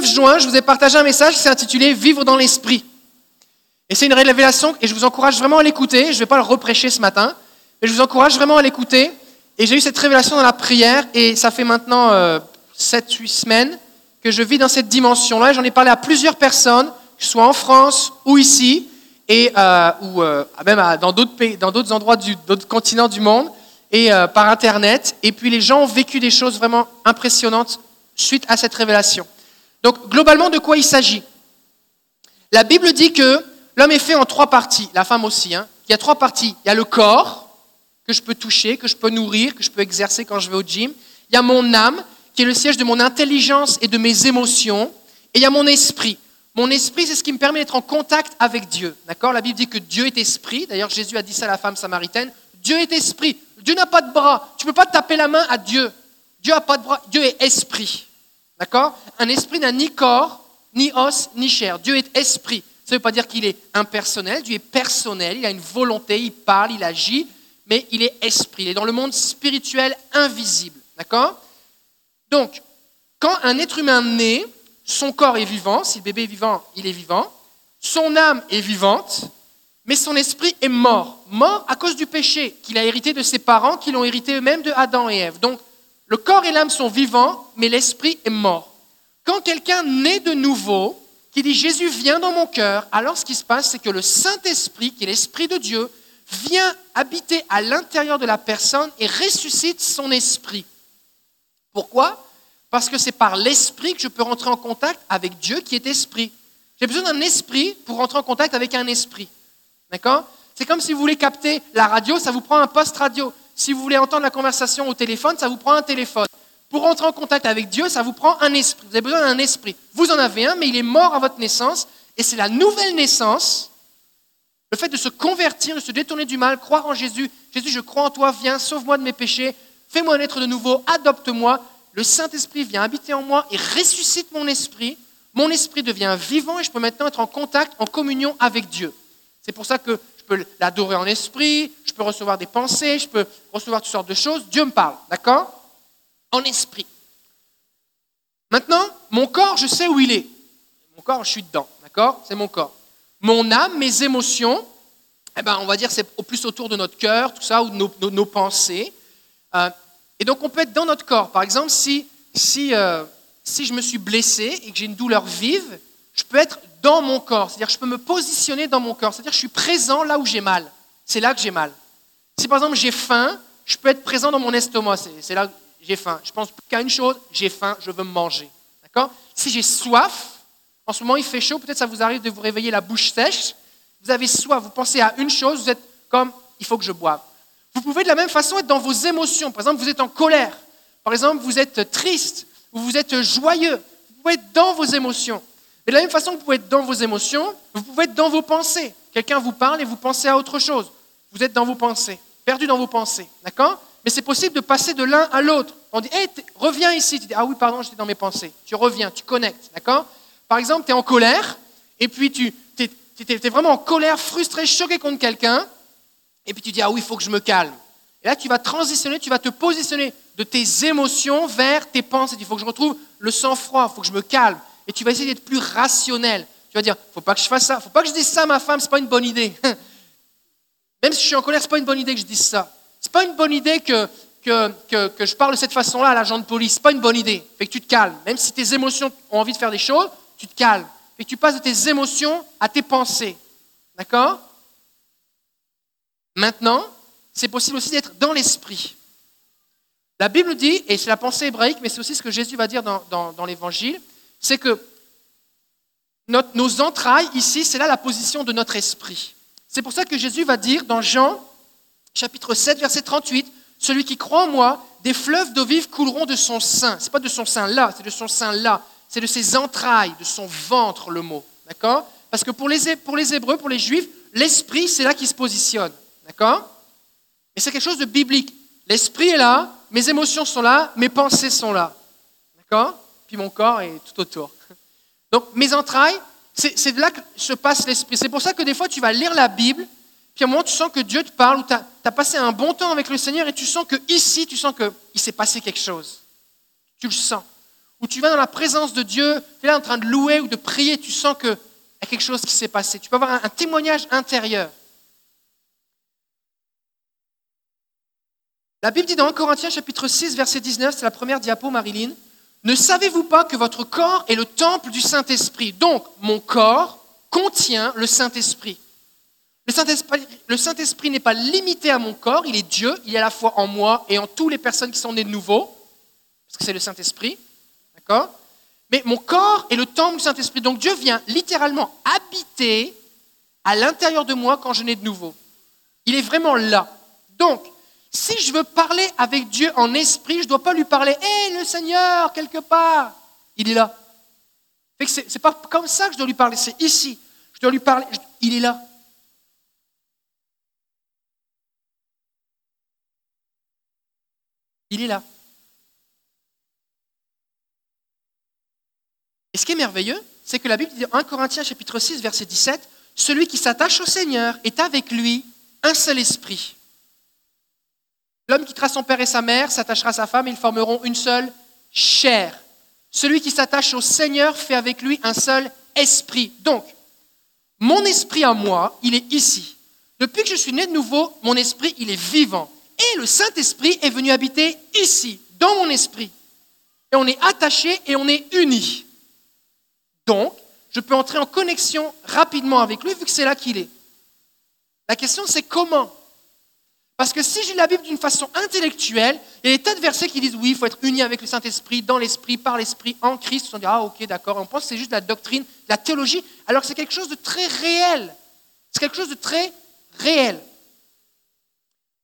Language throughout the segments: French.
19 juin, je vous ai partagé un message qui s'est intitulé Vivre dans l'esprit. Et c'est une révélation et je vous encourage vraiment à l'écouter. Je ne vais pas le reprêcher ce matin, mais je vous encourage vraiment à l'écouter. Et j'ai eu cette révélation dans la prière et ça fait maintenant 7-8 semaines que je vis dans cette dimension-là. J'en ai parlé à plusieurs personnes, que ce soit en France ou ici, et, euh, ou euh, même dans d'autres pays, dans d'autres endroits, d'autres continents du monde, et euh, par Internet. Et puis les gens ont vécu des choses vraiment impressionnantes suite à cette révélation. Donc globalement, de quoi il s'agit? La Bible dit que l'homme est fait en trois parties, la femme aussi. Hein. Il y a trois parties. Il y a le corps, que je peux toucher, que je peux nourrir, que je peux exercer quand je vais au gym. Il y a mon âme, qui est le siège de mon intelligence et de mes émotions. Et il y a mon esprit. Mon esprit, c'est ce qui me permet d'être en contact avec Dieu. D'accord? La Bible dit que Dieu est esprit. D'ailleurs, Jésus a dit ça à la femme samaritaine. Dieu est esprit. Dieu n'a pas de bras. Tu ne peux pas taper la main à Dieu. Dieu n'a pas de bras. Dieu est esprit. D'accord? Un esprit n'a ni corps, ni os, ni chair. Dieu est esprit. Ça ne veut pas dire qu'il est impersonnel. Dieu est personnel. Il a une volonté. Il parle, il agit. Mais il est esprit. Il est dans le monde spirituel invisible. D'accord? Donc, quand un être humain naît, son corps est vivant, si le bébé est vivant, il est vivant, son âme est vivante, mais son esprit est mort. Mort à cause du péché qu'il a hérité de ses parents, qui l'ont hérité eux-mêmes de Adam et Ève. Donc, le corps et l'âme sont vivants, mais l'esprit est mort. Quand quelqu'un naît de nouveau, qui dit Jésus vient dans mon cœur, alors ce qui se passe, c'est que le Saint-Esprit, qui est l'Esprit de Dieu, vient habiter à l'intérieur de la personne et ressuscite son esprit. Pourquoi? Parce que c'est par l'esprit que je peux rentrer en contact avec Dieu qui est esprit. J'ai besoin d'un esprit pour rentrer en contact avec un esprit. D'accord? C'est comme si vous voulez capter la radio, ça vous prend un poste radio. Si vous voulez entendre la conversation au téléphone, ça vous prend un téléphone. Pour rentrer en contact avec Dieu, ça vous prend un esprit. Vous avez besoin d'un esprit. Vous en avez un, mais il est mort à votre naissance. Et c'est la nouvelle naissance, le fait de se convertir, de se détourner du mal, croire en Jésus. Jésus, je crois en toi, viens, sauve-moi de mes péchés, fais-moi naître de nouveau, adopte-moi. Le Saint-Esprit vient habiter en moi et ressuscite mon esprit. Mon esprit devient vivant et je peux maintenant être en contact, en communion avec Dieu. C'est pour ça que peux l'adorer en esprit, je peux recevoir des pensées, je peux recevoir toutes sortes de choses. Dieu me parle, d'accord? En esprit. Maintenant, mon corps, je sais où il est. Mon corps, je suis dedans, d'accord? C'est mon corps. Mon âme, mes émotions, eh ben, on va dire c'est au plus autour de notre cœur, tout ça, ou de nos pensées. Euh, et donc on peut être dans notre corps. Par exemple, si, si, euh, si je me suis blessé et que j'ai une douleur vive, je peux être dans mon corps. C'est-à-dire je peux me positionner dans mon corps. C'est-à-dire je suis présent là où j'ai mal. C'est là que j'ai mal. Si par exemple j'ai faim, je peux être présent dans mon estomac. C'est là que j'ai faim. Je pense qu'à une chose, j'ai faim, je veux manger. D'accord? Si j'ai soif, en ce moment il fait chaud, peut-être ça vous arrive de vous réveiller la bouche sèche. Vous avez soif, vous pensez à une chose, vous êtes comme il faut que je boive. Vous pouvez de la même façon être dans vos émotions. Par exemple, vous êtes en colère. Par exemple, vous êtes triste ou vous êtes joyeux. Vous pouvez être dans vos émotions. Et de la même façon que vous pouvez être dans vos émotions, vous pouvez être dans vos pensées. Quelqu'un vous parle et vous pensez à autre chose. Vous êtes dans vos pensées, perdu dans vos pensées. D'accord? Mais c'est possible de passer de l'un à l'autre. On dit, hey, reviens ici. Tu dis, ah oui, pardon, j'étais dans mes pensées. Tu reviens, tu connectes. D'accord? Par exemple, tu es en colère et puis tu es, vraiment en colère, frustré, choqué contre quelqu'un. Et puis tu dis, ah oui, il faut que je me calme. Et là, tu vas transitionner, tu vas te positionner de tes émotions vers tes pensées. Il faut que je retrouve le sang-froid, il faut que je me calme. Et tu vas essayer d'être plus rationnel. Tu vas dire, faut pas que je fasse ça, faut pas que je dise ça à ma femme, ce n'est pas une bonne idée. Même si je suis en colère, ce n'est pas une bonne idée que je dise ça. Ce n'est pas une bonne idée que, que, que, je parle de cette façon-là à l'agent de police. Ce n'est pas une bonne idée. Fait que tu te calmes. Même si tes émotions ont envie de faire des choses, tu te calmes. Fait que tu passes de tes émotions à tes pensées. D'accord? Maintenant, c'est possible aussi d'être dans l'esprit. La Bible dit, et c'est la pensée hébraïque, mais c'est aussi ce que Jésus va dire dans, l'Évangile, c'est que nos entrailles, ici, c'est là la position de notre esprit. C'est pour ça que Jésus va dire dans Jean chapitre 7, verset 38, Celui qui croit en moi, des fleuves d'eau vive couleront de son sein. Ce n'est pas de son sein là, c'est de son sein là. C'est de ses entrailles, de son ventre, le mot. D'accord? Parce que pour les, pour les Hébreux, pour les Juifs, l'esprit, c'est là qui se positionne. D'accord? Et c'est quelque chose de biblique. L'esprit est là, mes émotions sont là, mes pensées sont là. D'accord? Puis mon corps est tout autour. Donc mes entrailles, c'est de là que se passe l'esprit. C'est pour ça que des fois tu vas lire la Bible, puis à un moment tu sens que Dieu te parle, ou tu as, passé un bon temps avec le Seigneur, et tu sens que ici, tu sens qu'il s'est passé quelque chose. Tu le sens. où tu vas dans la présence de Dieu, tu es là en train de louer ou de prier, tu sens qu'il y a quelque chose qui s'est passé. Tu peux avoir un, un témoignage intérieur. La Bible dit dans 1 Corinthiens chapitre 6, verset 19, c'est la première diapo, Marilyn, ne savez-vous pas que votre corps est le temple du Saint-Esprit? Donc, mon corps contient le Saint-Esprit. Le Saint-Esprit n'est pas limité à mon corps, il est Dieu, il est à la fois en moi et en toutes les personnes qui sont nées de nouveau, parce que c'est le Saint-Esprit. D'accord? Mais mon corps est le temple du Saint-Esprit. Donc Dieu vient littéralement habiter à l'intérieur de moi quand je nais de nouveau. Il est vraiment là. Donc, si je veux parler avec Dieu en esprit, je ne dois pas lui parler, hé le Seigneur, quelque part. Il est là. Ce n'est pas comme ça que je dois lui parler, c'est ici. Je dois lui parler, il est là. Il est là. Et ce qui est merveilleux, c'est que la Bible dit en 1 Corinthiens chapitre 6 verset 17, celui qui s'attache au Seigneur est avec lui un seul esprit. L'homme quittera son père et sa mère, s'attachera à sa femme, ils formeront une seule chair. Celui qui s'attache au Seigneur fait avec lui un seul esprit. Donc, mon esprit à moi, il est ici. Depuis que je suis né de nouveau, mon esprit, il est vivant. Et le Saint-Esprit est venu habiter ici, dans mon esprit. Et on est attaché et on est unis. Donc, je peux entrer en connexion rapidement avec lui vu que c'est là qu'il est. La question, c'est comment parce que si j'ai la Bible d'une façon intellectuelle, il y a des tas de versets qui disent oui, il faut être uni avec le Saint-Esprit, dans l'Esprit, par l'Esprit, en Christ. On dit ah ok, d'accord. On pense que c'est juste la doctrine, la théologie, alors que c'est quelque chose de très réel. C'est quelque chose de très réel.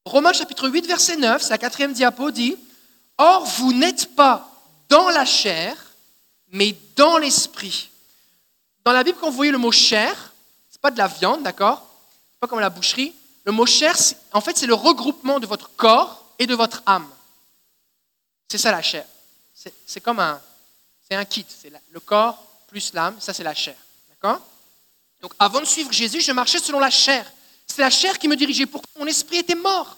Romains chapitre 8, verset 9, c'est la quatrième diapo, dit Or, vous n'êtes pas dans la chair, mais dans l'esprit. Dans la Bible, quand vous voyez le mot chair, c'est pas de la viande, d'accord? C'est pas comme la boucherie. Le mot chair, en fait, c'est le regroupement de votre corps et de votre âme. C'est ça la chair. C'est comme un, kit. C'est le corps plus l'âme, ça c'est la chair. D'accord? Donc avant de suivre Jésus, je marchais selon la chair. C'est la chair qui me dirigeait. Pourquoi mon esprit était mort?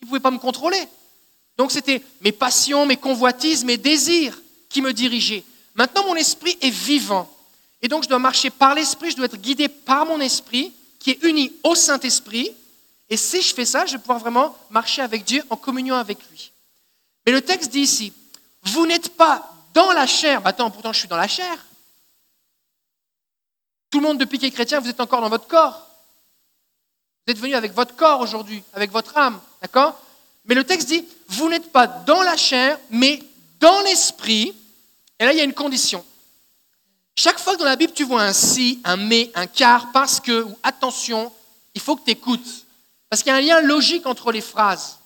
Il ne pouvait pas me contrôler. Donc c'était mes passions, mes convoitises, mes désirs qui me dirigeaient. Maintenant, mon esprit est vivant. Et donc, je dois marcher par l'esprit, je dois être guidé par mon esprit, qui est uni au Saint-Esprit, et si je fais ça, je vais pouvoir vraiment marcher avec Dieu en communion avec lui. Mais le texte dit ici, vous n'êtes pas dans la chair. Bah, attends, pourtant je suis dans la chair. Tout le monde depuis qu'il est chrétien, vous êtes encore dans votre corps. Vous êtes venu avec votre corps aujourd'hui, avec votre âme. D'accord? Mais le texte dit, vous n'êtes pas dans la chair, mais dans l'esprit. Et là, il y a une condition. Chaque fois que dans la Bible, tu vois un si, un mais, un car, parce que, ou attention, il faut que tu écoutes. Parce qu'il y a un lien logique entre les phrases.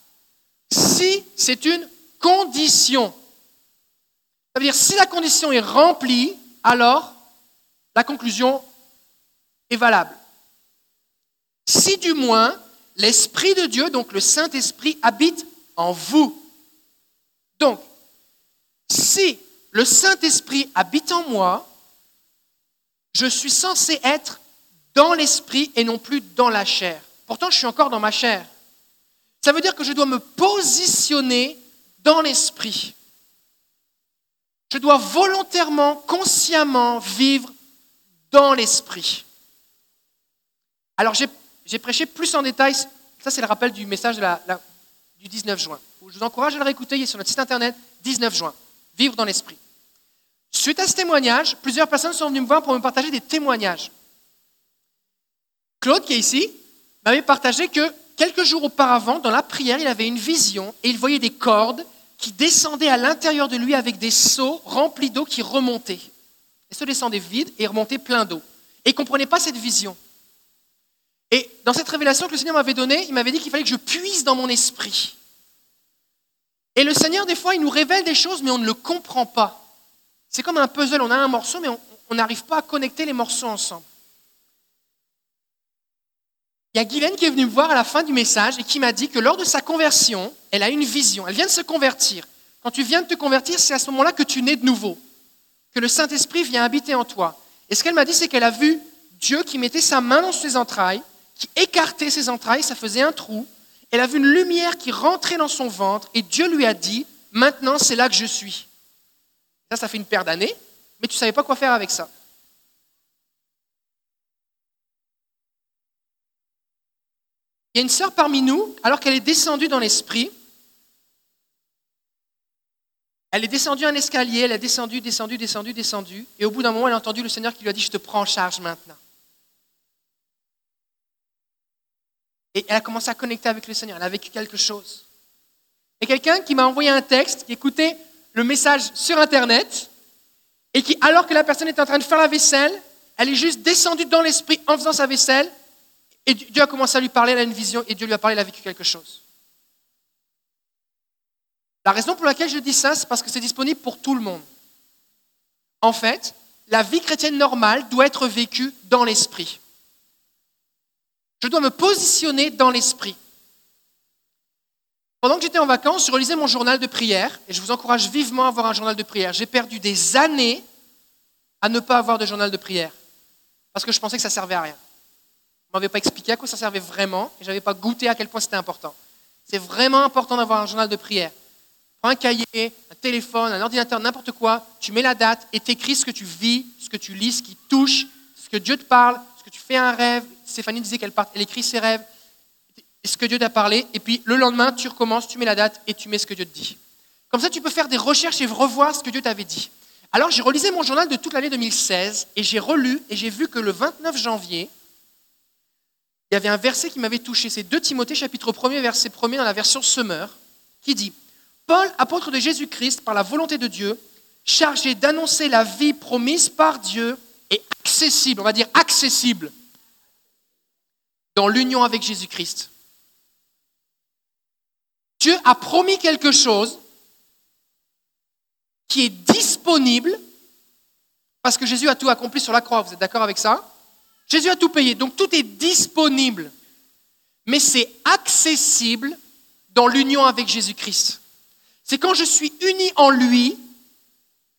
Si c'est une condition, ça veut dire si la condition est remplie, alors la conclusion est valable. Si du moins l'Esprit de Dieu, donc le Saint-Esprit, habite en vous. Donc, si le Saint-Esprit habite en moi, je suis censé être dans l'Esprit et non plus dans la chair. Pourtant, je suis encore dans ma chair. Ça veut dire que je dois me positionner dans l'esprit. Je dois volontairement, consciemment vivre dans l'esprit. Alors, j'ai prêché plus en détail, ça c'est le rappel du message du 19 juin. Je vous encourage à le réécouter, il est sur notre site internet, 19 juin, vivre dans l'esprit. Suite à ce témoignage, plusieurs personnes sont venues me voir pour me partager des témoignages. Claude, qui est ici, m'avait partagé que quelques jours auparavant, dans la prière, il avait une vision et il voyait des cordes qui descendaient à l'intérieur de lui avec des seaux remplis d'eau qui remontaient. Et se descendaient vides et remontaient plein d'eau. Et il ne comprenait pas cette vision. Et dans cette révélation que le Seigneur m'avait donnée, il m'avait dit qu'il fallait que je puise dans mon esprit. Et le Seigneur, des fois, il nous révèle des choses, mais on ne le comprend pas. C'est comme un puzzle, on a un morceau, mais on n'arrive pas à connecter les morceaux ensemble. Il y a Guylaine qui est venue me voir à la fin du message et qui m'a dit que lors de sa conversion, elle a une vision. Elle vient de se convertir. Quand tu viens de te convertir, c'est à ce moment-là que tu nais de nouveau, que le Saint-Esprit vient habiter en toi. Et ce qu'elle m'a dit, c'est qu'elle a vu Dieu qui mettait sa main dans ses entrailles, qui écartait ses entrailles, ça faisait un trou. Elle a vu une lumière qui rentrait dans son ventre et Dieu lui a dit, maintenant c'est là que je suis. Ça, ça fait une paire d'années, mais tu ne savais pas quoi faire avec ça. Il y a une sœur parmi nous, alors qu'elle est descendue dans l'esprit, elle est descendue un escalier, elle a descendu, descendu, descendu, descendu, et au bout d'un moment, elle a entendu le Seigneur qui lui a dit, je te prends en charge maintenant. Et elle a commencé à connecter avec le Seigneur, elle a vécu quelque chose. Et quelqu'un qui m'a envoyé un texte, qui écoutait le message sur Internet, et qui, alors que la personne était en train de faire la vaisselle, elle est juste descendue dans l'esprit en faisant sa vaisselle, et Dieu a commencé à lui parler, elle a une vision, et Dieu lui a parlé, elle a vécu quelque chose. La raison pour laquelle je dis ça, c'est parce que c'est disponible pour tout le monde. En fait, la vie chrétienne normale doit être vécue dans l'esprit. Je dois me positionner dans l'esprit. Pendant que j'étais en vacances, je relisais mon journal de prière et je vous encourage vivement à avoir un journal de prière. J'ai perdu des années à ne pas avoir de journal de prière parce que je pensais que ça servait à rien. Ne m'avait pas expliqué à quoi ça servait vraiment et je n'avais pas goûté à quel point c'était important. C'est vraiment important d'avoir un journal de prière. Prends un cahier, un téléphone, un ordinateur, n'importe quoi, tu mets la date et t'écris ce que tu vis, ce que tu lis, ce qui touche, ce que Dieu te parle, ce que tu fais un rêve, Stéphanie disait qu'elle elle écrit ses rêves, ce que Dieu t'a parlé, et puis le lendemain, tu recommences, tu mets la date et tu mets ce que Dieu te dit. Comme ça, tu peux faire des recherches et revoir ce que Dieu t'avait dit. Alors, j'ai relisé mon journal de toute l'année 2016 et j'ai relu et j'ai vu que le 29 janvier, il y avait un verset qui m'avait touché. C'est 2 Timothée, chapitre 1 verset 1 dans la version Summer, qui dit Paul, apôtre de Jésus-Christ, par la volonté de Dieu, chargé d'annoncer la vie promise par Dieu et accessible, on va dire accessible dans l'union avec Jésus-Christ. Dieu a promis quelque chose qui est disponible parce que Jésus a tout accompli sur la croix. Vous êtes d'accord avec ça? Jésus a tout payé, donc tout est disponible, mais c'est accessible dans l'union avec Jésus-Christ. C'est quand je suis uni en lui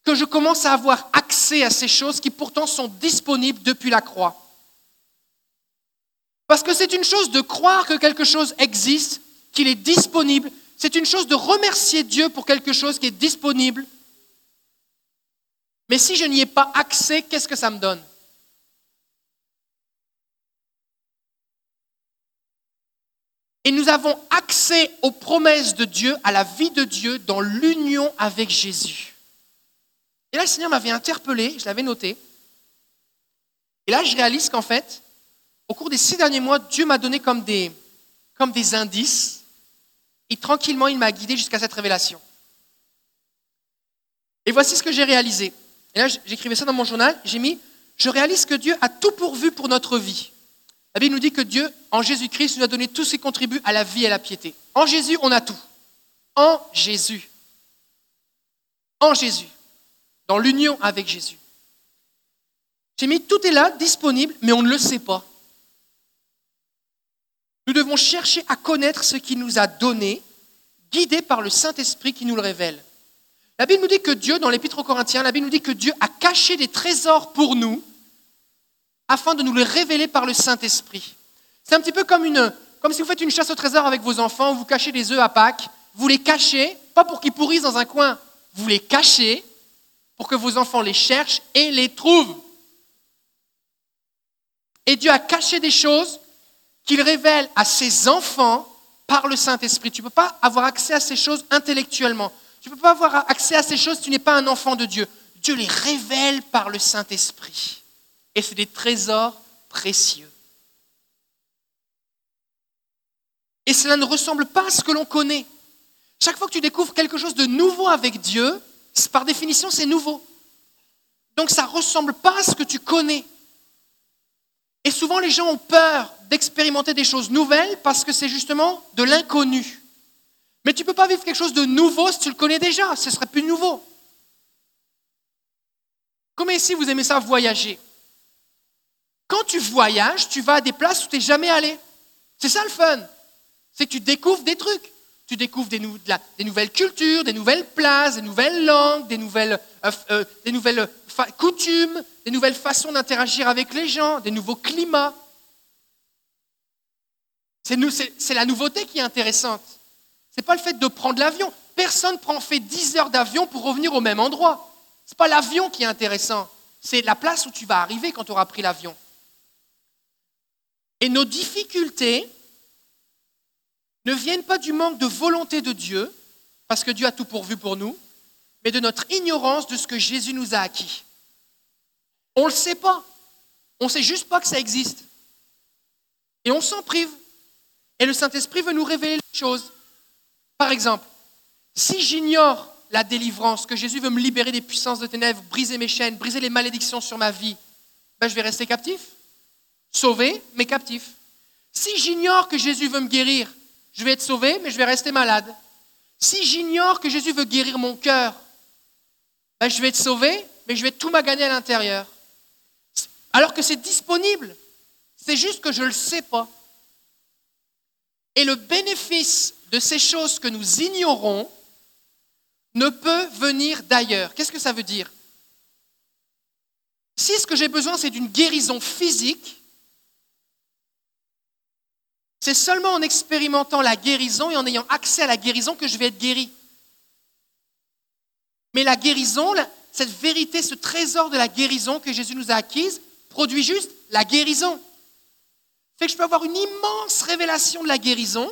que je commence à avoir accès à ces choses qui pourtant sont disponibles depuis la croix. Parce que c'est une chose de croire que quelque chose existe, qu'il est disponible. C'est une chose de remercier Dieu pour quelque chose qui est disponible. Mais si je n'y ai pas accès, qu'est-ce que ça me donne? Et nous avons accès aux promesses de Dieu, à la vie de Dieu, dans l'union avec Jésus. Et là, le Seigneur m'avait interpellé, je l'avais noté. Et là, je réalise qu'en fait, au cours des six derniers mois, Dieu m'a donné comme des, comme des indices et tranquillement, il m'a guidé jusqu'à cette révélation. Et voici ce que j'ai réalisé. Et là, j'écrivais ça dans mon journal. J'ai mis Je réalise que Dieu a tout pourvu pour notre vie. La Bible nous dit que Dieu, en Jésus-Christ, nous a donné tout ce qui contribue à la vie et à la piété. En Jésus, on a tout. En Jésus. En Jésus. Dans l'union avec Jésus. J'ai mis tout est là, disponible, mais on ne le sait pas. Nous devons chercher à connaître ce qu'il nous a donné, guidés par le Saint-Esprit qui nous le révèle. La Bible nous dit que Dieu, dans l'Épître aux Corinthiens, la Bible nous dit que Dieu a caché des trésors pour nous afin de nous les révéler par le Saint-Esprit. C'est un petit peu comme, une, comme si vous faites une chasse au trésor avec vos enfants, vous cachez des œufs à Pâques, vous les cachez, pas pour qu'ils pourrissent dans un coin, vous les cachez pour que vos enfants les cherchent et les trouvent. Et Dieu a caché des choses qu'il révèle à ses enfants par le Saint-Esprit. Tu ne peux pas avoir accès à ces choses intellectuellement. Tu ne peux pas avoir accès à ces choses si tu n'es pas un enfant de Dieu. Dieu les révèle par le Saint-Esprit. Et c'est des trésors précieux. Et cela ne ressemble pas à ce que l'on connaît. Chaque fois que tu découvres quelque chose de nouveau avec Dieu, par définition, c'est nouveau. Donc ça ne ressemble pas à ce que tu connais. Et souvent, les gens ont peur d'expérimenter des choses nouvelles parce que c'est justement de l'inconnu. Mais tu ne peux pas vivre quelque chose de nouveau si tu le connais déjà, ce serait plus nouveau. Comme ici, vous aimez ça voyager? Quand tu voyages, tu vas à des places où tu n'es jamais allé. C'est ça le fun. C'est que tu découvres des trucs. Tu découvres des, nouvelles cultures, des nouvelles places, des nouvelles langues, des nouvelles, euh, euh, coutumes, des nouvelles façons d'interagir avec les gens, des nouveaux climats. C'est la nouveauté qui est intéressante. Ce n'est pas le fait de prendre l'avion. Personne ne fait 10 heures d'avion pour revenir au même endroit. Ce n'est pas l'avion qui est intéressant, c'est la place où tu vas arriver quand tu auras pris l'avion. Et nos difficultés ne viennent pas du manque de volonté de Dieu, parce que Dieu a tout pourvu pour nous, mais de notre ignorance de ce que Jésus nous a acquis. On ne le sait pas. On ne sait juste pas que ça existe. Et on s'en prive. Et le Saint-Esprit veut nous révéler les choses. Par exemple, si j'ignore la délivrance, que Jésus veut me libérer des puissances de ténèbres, briser mes chaînes, briser les malédictions sur ma vie, ben je vais rester captif. Sauvé, mais captif. Si j'ignore que Jésus veut me guérir, je vais être sauvé, mais je vais rester malade. Si j'ignore que Jésus veut guérir mon cœur, ben je vais être sauvé, mais je vais tout maganer à l'intérieur. Alors que c'est disponible. C'est juste que je ne le sais pas. Et le bénéfice de ces choses que nous ignorons ne peut venir d'ailleurs. Qu'est-ce que ça veut dire? Si ce que j'ai besoin, c'est d'une guérison physique, c'est seulement en expérimentant la guérison et en ayant accès à la guérison que je vais être guéri. Mais la guérison, cette vérité, ce trésor de la guérison que Jésus nous a acquise, produit juste la guérison. Fait que je peux avoir une immense révélation de la guérison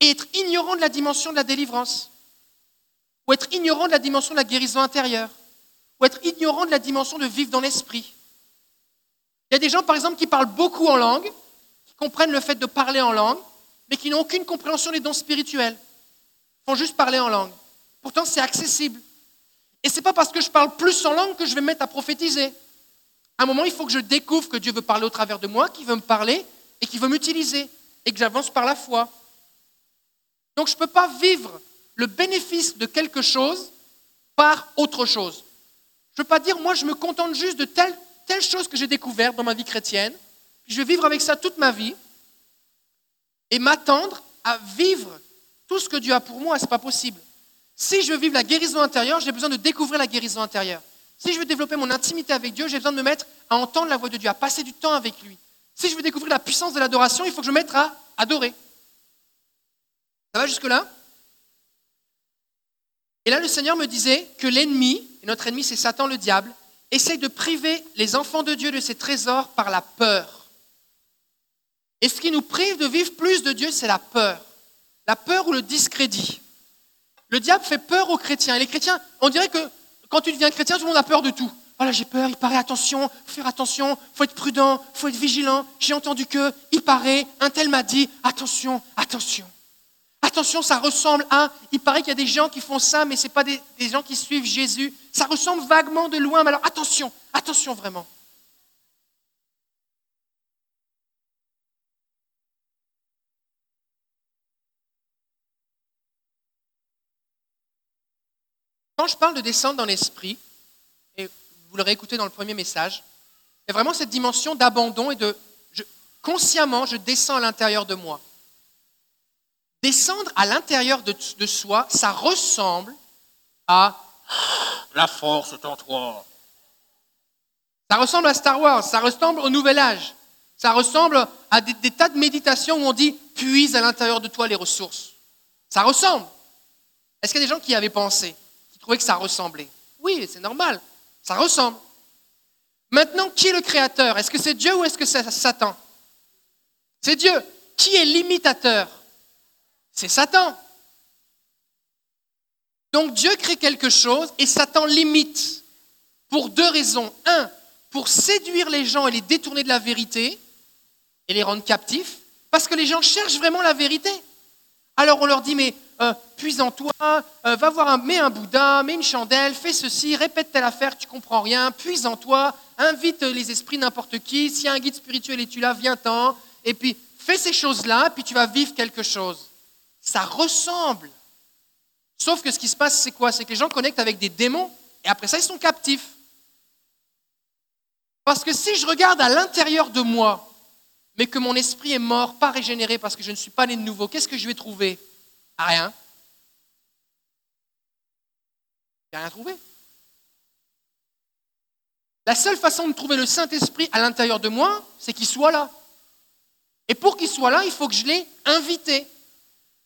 et être ignorant de la dimension de la délivrance, ou être ignorant de la dimension de la guérison intérieure, ou être ignorant de la dimension de vivre dans l'esprit. Il y a des gens, par exemple, qui parlent beaucoup en langue, qui comprennent le fait de parler en langue, mais qui n'ont aucune compréhension des dons spirituels. Ils font juste parler en langue. Pourtant, c'est accessible. Et ce n'est pas parce que je parle plus en langue que je vais me mettre à prophétiser. À un moment, il faut que je découvre que Dieu veut parler au travers de moi, qu'il veut me parler et qu'il veut m'utiliser, et que j'avance par la foi. Donc je ne peux pas vivre le bénéfice de quelque chose par autre chose. Je ne peux pas dire, moi, je me contente juste de telle telle chose que j'ai découverte dans ma vie chrétienne, je vais vivre avec ça toute ma vie, et m'attendre à vivre tout ce que Dieu a pour moi, ce n'est pas possible. Si je veux vivre la guérison intérieure, j'ai besoin de découvrir la guérison intérieure. Si je veux développer mon intimité avec Dieu, j'ai besoin de me mettre à entendre la voix de Dieu, à passer du temps avec lui. Si je veux découvrir la puissance de l'adoration, il faut que je me mette à adorer. Ça va jusque-là? Et là, le Seigneur me disait que l'ennemi, et notre ennemi c'est Satan le diable, essaye de priver les enfants de Dieu de ces trésors par la peur. Et ce qui nous prive de vivre plus de Dieu, c'est la peur. La peur ou le discrédit. Le diable fait peur aux chrétiens. Et les chrétiens, on dirait que quand tu deviens chrétien, tout le monde a peur de tout. Voilà, j'ai peur, il paraît, attention, faut faire attention, faut être prudent, faut être vigilant. J'ai entendu que, il paraît, un tel m'a dit, attention, attention. Attention, ça ressemble à. Il paraît qu'il y a des gens qui font ça, mais ce n'est pas des, gens qui suivent Jésus. Ça ressemble vaguement de loin, mais alors attention, attention vraiment. Quand je parle de descendre dans l'esprit, et vous l'aurez écouté dans le premier message, il y a vraiment cette dimension d'abandon et de consciemment, je descends à l'intérieur de moi. Descendre à l'intérieur de, soi, ça ressemble à la force est en toi. Ça ressemble à Star Wars, ça ressemble au Nouvel Âge, ça ressemble à des, tas de méditations où on dit puise à l'intérieur de toi les ressources. Ça ressemble. Est-ce qu'il y a des gens qui avaient pensé, qui trouvaient que ça ressemblait? Oui, c'est normal, ça ressemble. Maintenant, qui est le créateur? Est-ce que c'est Dieu ou est-ce que c'est Satan? C'est Dieu. Qui est l'imitateur? C'est Satan. Donc Dieu crée quelque chose et Satan limite pour deux raisons. Un, pour séduire les gens et les détourner de la vérité et les rendre captifs, parce que les gens cherchent vraiment la vérité. Alors on leur dit, mais euh, puis en toi, euh, va voir un, mets un Bouddha, mets une chandelle, fais ceci, répète telle affaire, tu comprends rien, puis en toi, invite les esprits n'importe qui, s'il y a un guide spirituel et tu l'as, viens-t'en, et puis fais ces choses-là, puis tu vas vivre quelque chose ça ressemble. Sauf que ce qui se passe, c'est quoi? C'est que les gens connectent avec des démons et après ça, ils sont captifs. Parce que si je regarde à l'intérieur de moi, mais que mon esprit est mort, pas régénéré parce que je ne suis pas né de nouveau, qu'est-ce que je vais trouver? Rien. Je rien trouvé. La seule façon de trouver le Saint-Esprit à l'intérieur de moi, c'est qu'il soit là. Et pour qu'il soit là, il faut que je l'ai invité.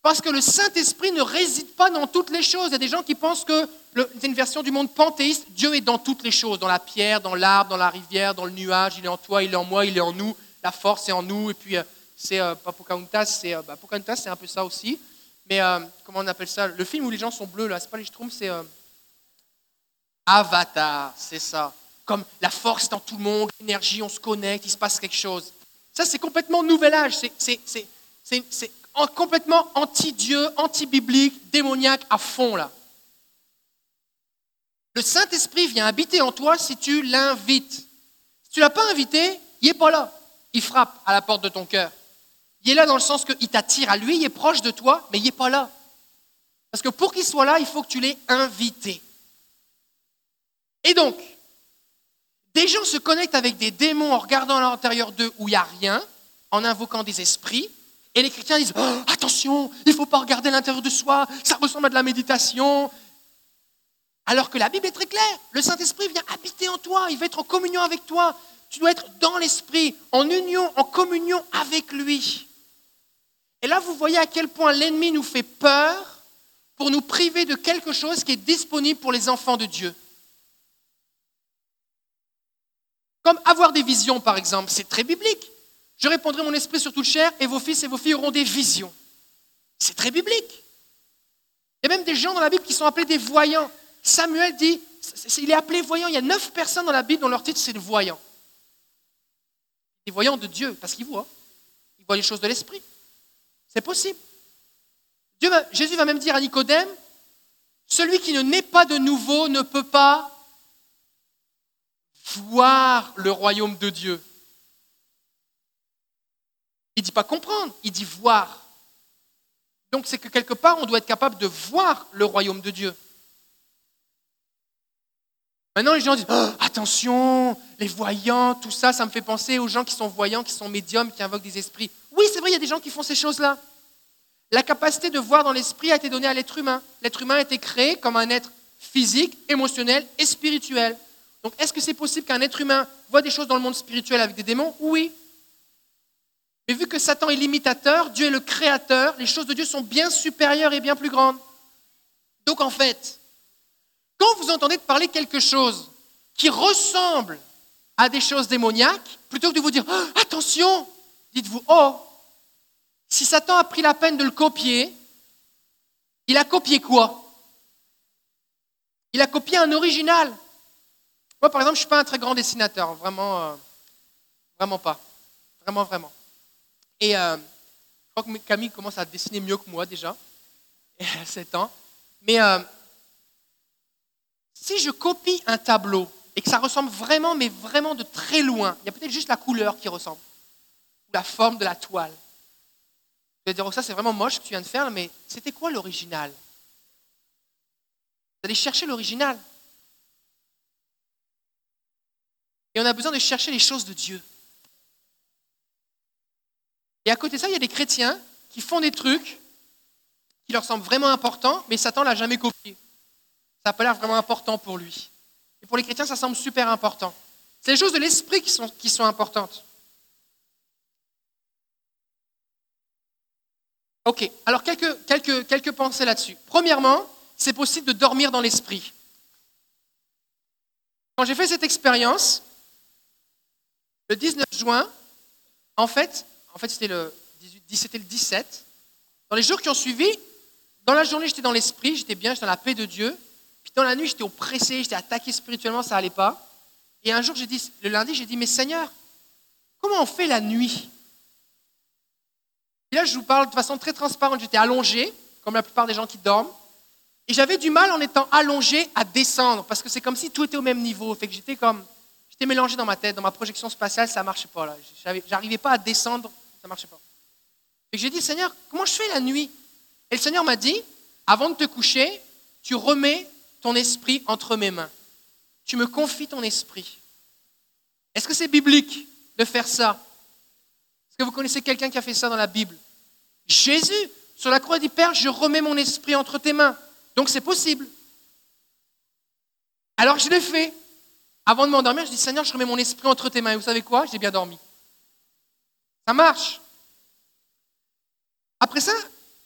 Parce que le Saint-Esprit ne réside pas dans toutes les choses. Il y a des gens qui pensent que c'est une version du monde panthéiste. Dieu est dans toutes les choses, dans la pierre, dans l'arbre, dans la rivière, dans le nuage. Il est en toi, il est en moi, il est en nous. La force est en nous. Et puis, euh, c'est euh, Pocahontas, c'est euh, bah, c'est un peu ça aussi. Mais euh, comment on appelle ça? Le film où les gens sont bleus, là, c'est pas les Schtroumpfs, c'est euh, Avatar, c'est ça. Comme la force dans tout le monde, l'énergie, on se connecte, il se passe quelque chose. Ça, c'est complètement nouvel âge. C'est- Complètement anti-Dieu, anti-biblique, démoniaque à fond, là. Le Saint-Esprit vient habiter en toi si tu l'invites. Si tu l'as pas invité, il n'est pas là. Il frappe à la porte de ton cœur. Il est là dans le sens qu'il t'attire à lui, il est proche de toi, mais il n'est pas là. Parce que pour qu'il soit là, il faut que tu l'aies invité. Et donc, des gens se connectent avec des démons en regardant à l'intérieur d'eux où il n'y a rien, en invoquant des esprits, et les chrétiens disent Oh, attention, il ne faut pas regarder l'intérieur de soi, ça ressemble à de la méditation. Alors que la Bible est très claire, le Saint-Esprit vient habiter en toi, il va être en communion avec toi. Tu dois être dans l'Esprit, en union, en communion avec lui. Et là, vous voyez à quel point l'ennemi nous fait peur pour nous priver de quelque chose qui est disponible pour les enfants de Dieu. Comme avoir des visions, par exemple, c'est très biblique. Je répondrai mon esprit sur toute chair et vos fils et vos filles auront des visions. C'est très biblique. Il y a même des gens dans la Bible qui sont appelés des voyants. Samuel dit, il est appelé voyant. Il y a neuf personnes dans la Bible dont leur titre c'est le voyant. Des voyants de Dieu, parce qu'ils voient. Ils voient les choses de l'esprit. C'est possible. Jésus va même dire à Nicodème, celui qui ne naît pas de nouveau ne peut pas voir le royaume de Dieu. Il ne dit pas comprendre, il dit voir. Donc c'est que quelque part, on doit être capable de voir le royaume de Dieu. Maintenant, les gens disent Oh, attention, les voyants, tout ça, ça me fait penser aux gens qui sont voyants, qui sont médiums, qui invoquent des esprits. Oui, c'est vrai, il y a des gens qui font ces choses-là. La capacité de voir dans l'esprit a été donnée à l'être humain. L'être humain a été créé comme un être physique, émotionnel et spirituel. Donc, est-ce que c'est possible qu'un être humain voit des choses dans le monde spirituel avec des démons? Oui. Mais vu que Satan est l'imitateur, Dieu est le créateur, les choses de Dieu sont bien supérieures et bien plus grandes. Donc, en fait, quand vous entendez parler quelque chose qui ressemble à des choses démoniaques, plutôt que de vous dire Oh, attention, dites-vous oh, si Satan a pris la peine de le copier, il a copié quoi? Il a copié un original. Moi, par exemple, je ne suis pas un très grand dessinateur, vraiment, euh, vraiment pas. Vraiment, vraiment. Et euh, je crois que Camille commence à dessiner mieux que moi déjà, à 7 ans. Mais euh, si je copie un tableau et que ça ressemble vraiment, mais vraiment de très loin, il y a peut-être juste la couleur qui ressemble, ou la forme de la toile. Vous allez dire, oh, ça c'est vraiment moche ce que tu viens de faire, mais c'était quoi l'original? Vous allez chercher l'original. Et on a besoin de chercher les choses de Dieu. Et à côté de ça, il y a des chrétiens qui font des trucs qui leur semblent vraiment importants, mais Satan l'a jamais copié. Ça n'a pas l'air vraiment important pour lui. Et pour les chrétiens, ça semble super important. C'est les choses de l'esprit qui sont, qui sont importantes. Ok, alors quelques, quelques, quelques pensées là-dessus. Premièrement, c'est possible de dormir dans l'esprit. Quand j'ai fait cette expérience, le 19 juin, en fait, en fait c'était le, 18 c'était le 17, dans les jours qui ont suivi, dans la journée j'étais dans l'esprit, j'étais bien, j'étais dans la paix de Dieu, puis dans la nuit j'étais oppressé, j'étais attaqué spirituellement, ça n'allait pas. Et un jour, le lundi, j'ai dit, mais Seigneur, comment on fait la nuit? Et là, je vous parle de façon très transparente, j'étais allongé, comme la plupart des gens qui dorment, et j'avais du mal en étant allongé à descendre, parce que c'est comme si tout était au même niveau, fait que j'étais comme, j'étais mélangé dans ma tête, dans ma projection spatiale, ça ne marchait pas là, j'arrivais pas à descendre, ça ne marchait pas. Et j'ai dit, Seigneur, comment je fais la nuit? Et le Seigneur m'a dit, avant de te coucher, tu remets ton esprit entre mes mains. Tu me confies ton esprit. Est-ce que c'est biblique de faire ça? Est-ce que vous connaissez quelqu'un qui a fait ça dans la Bible? Jésus, sur la croix dit Père, je remets mon esprit entre tes mains. Donc c'est possible. Alors je l'ai fait. Avant de m'endormir, je dis Seigneur, je remets mon esprit entre tes mains. Et vous savez quoi? J'ai bien dormi. Ça marche. Après ça,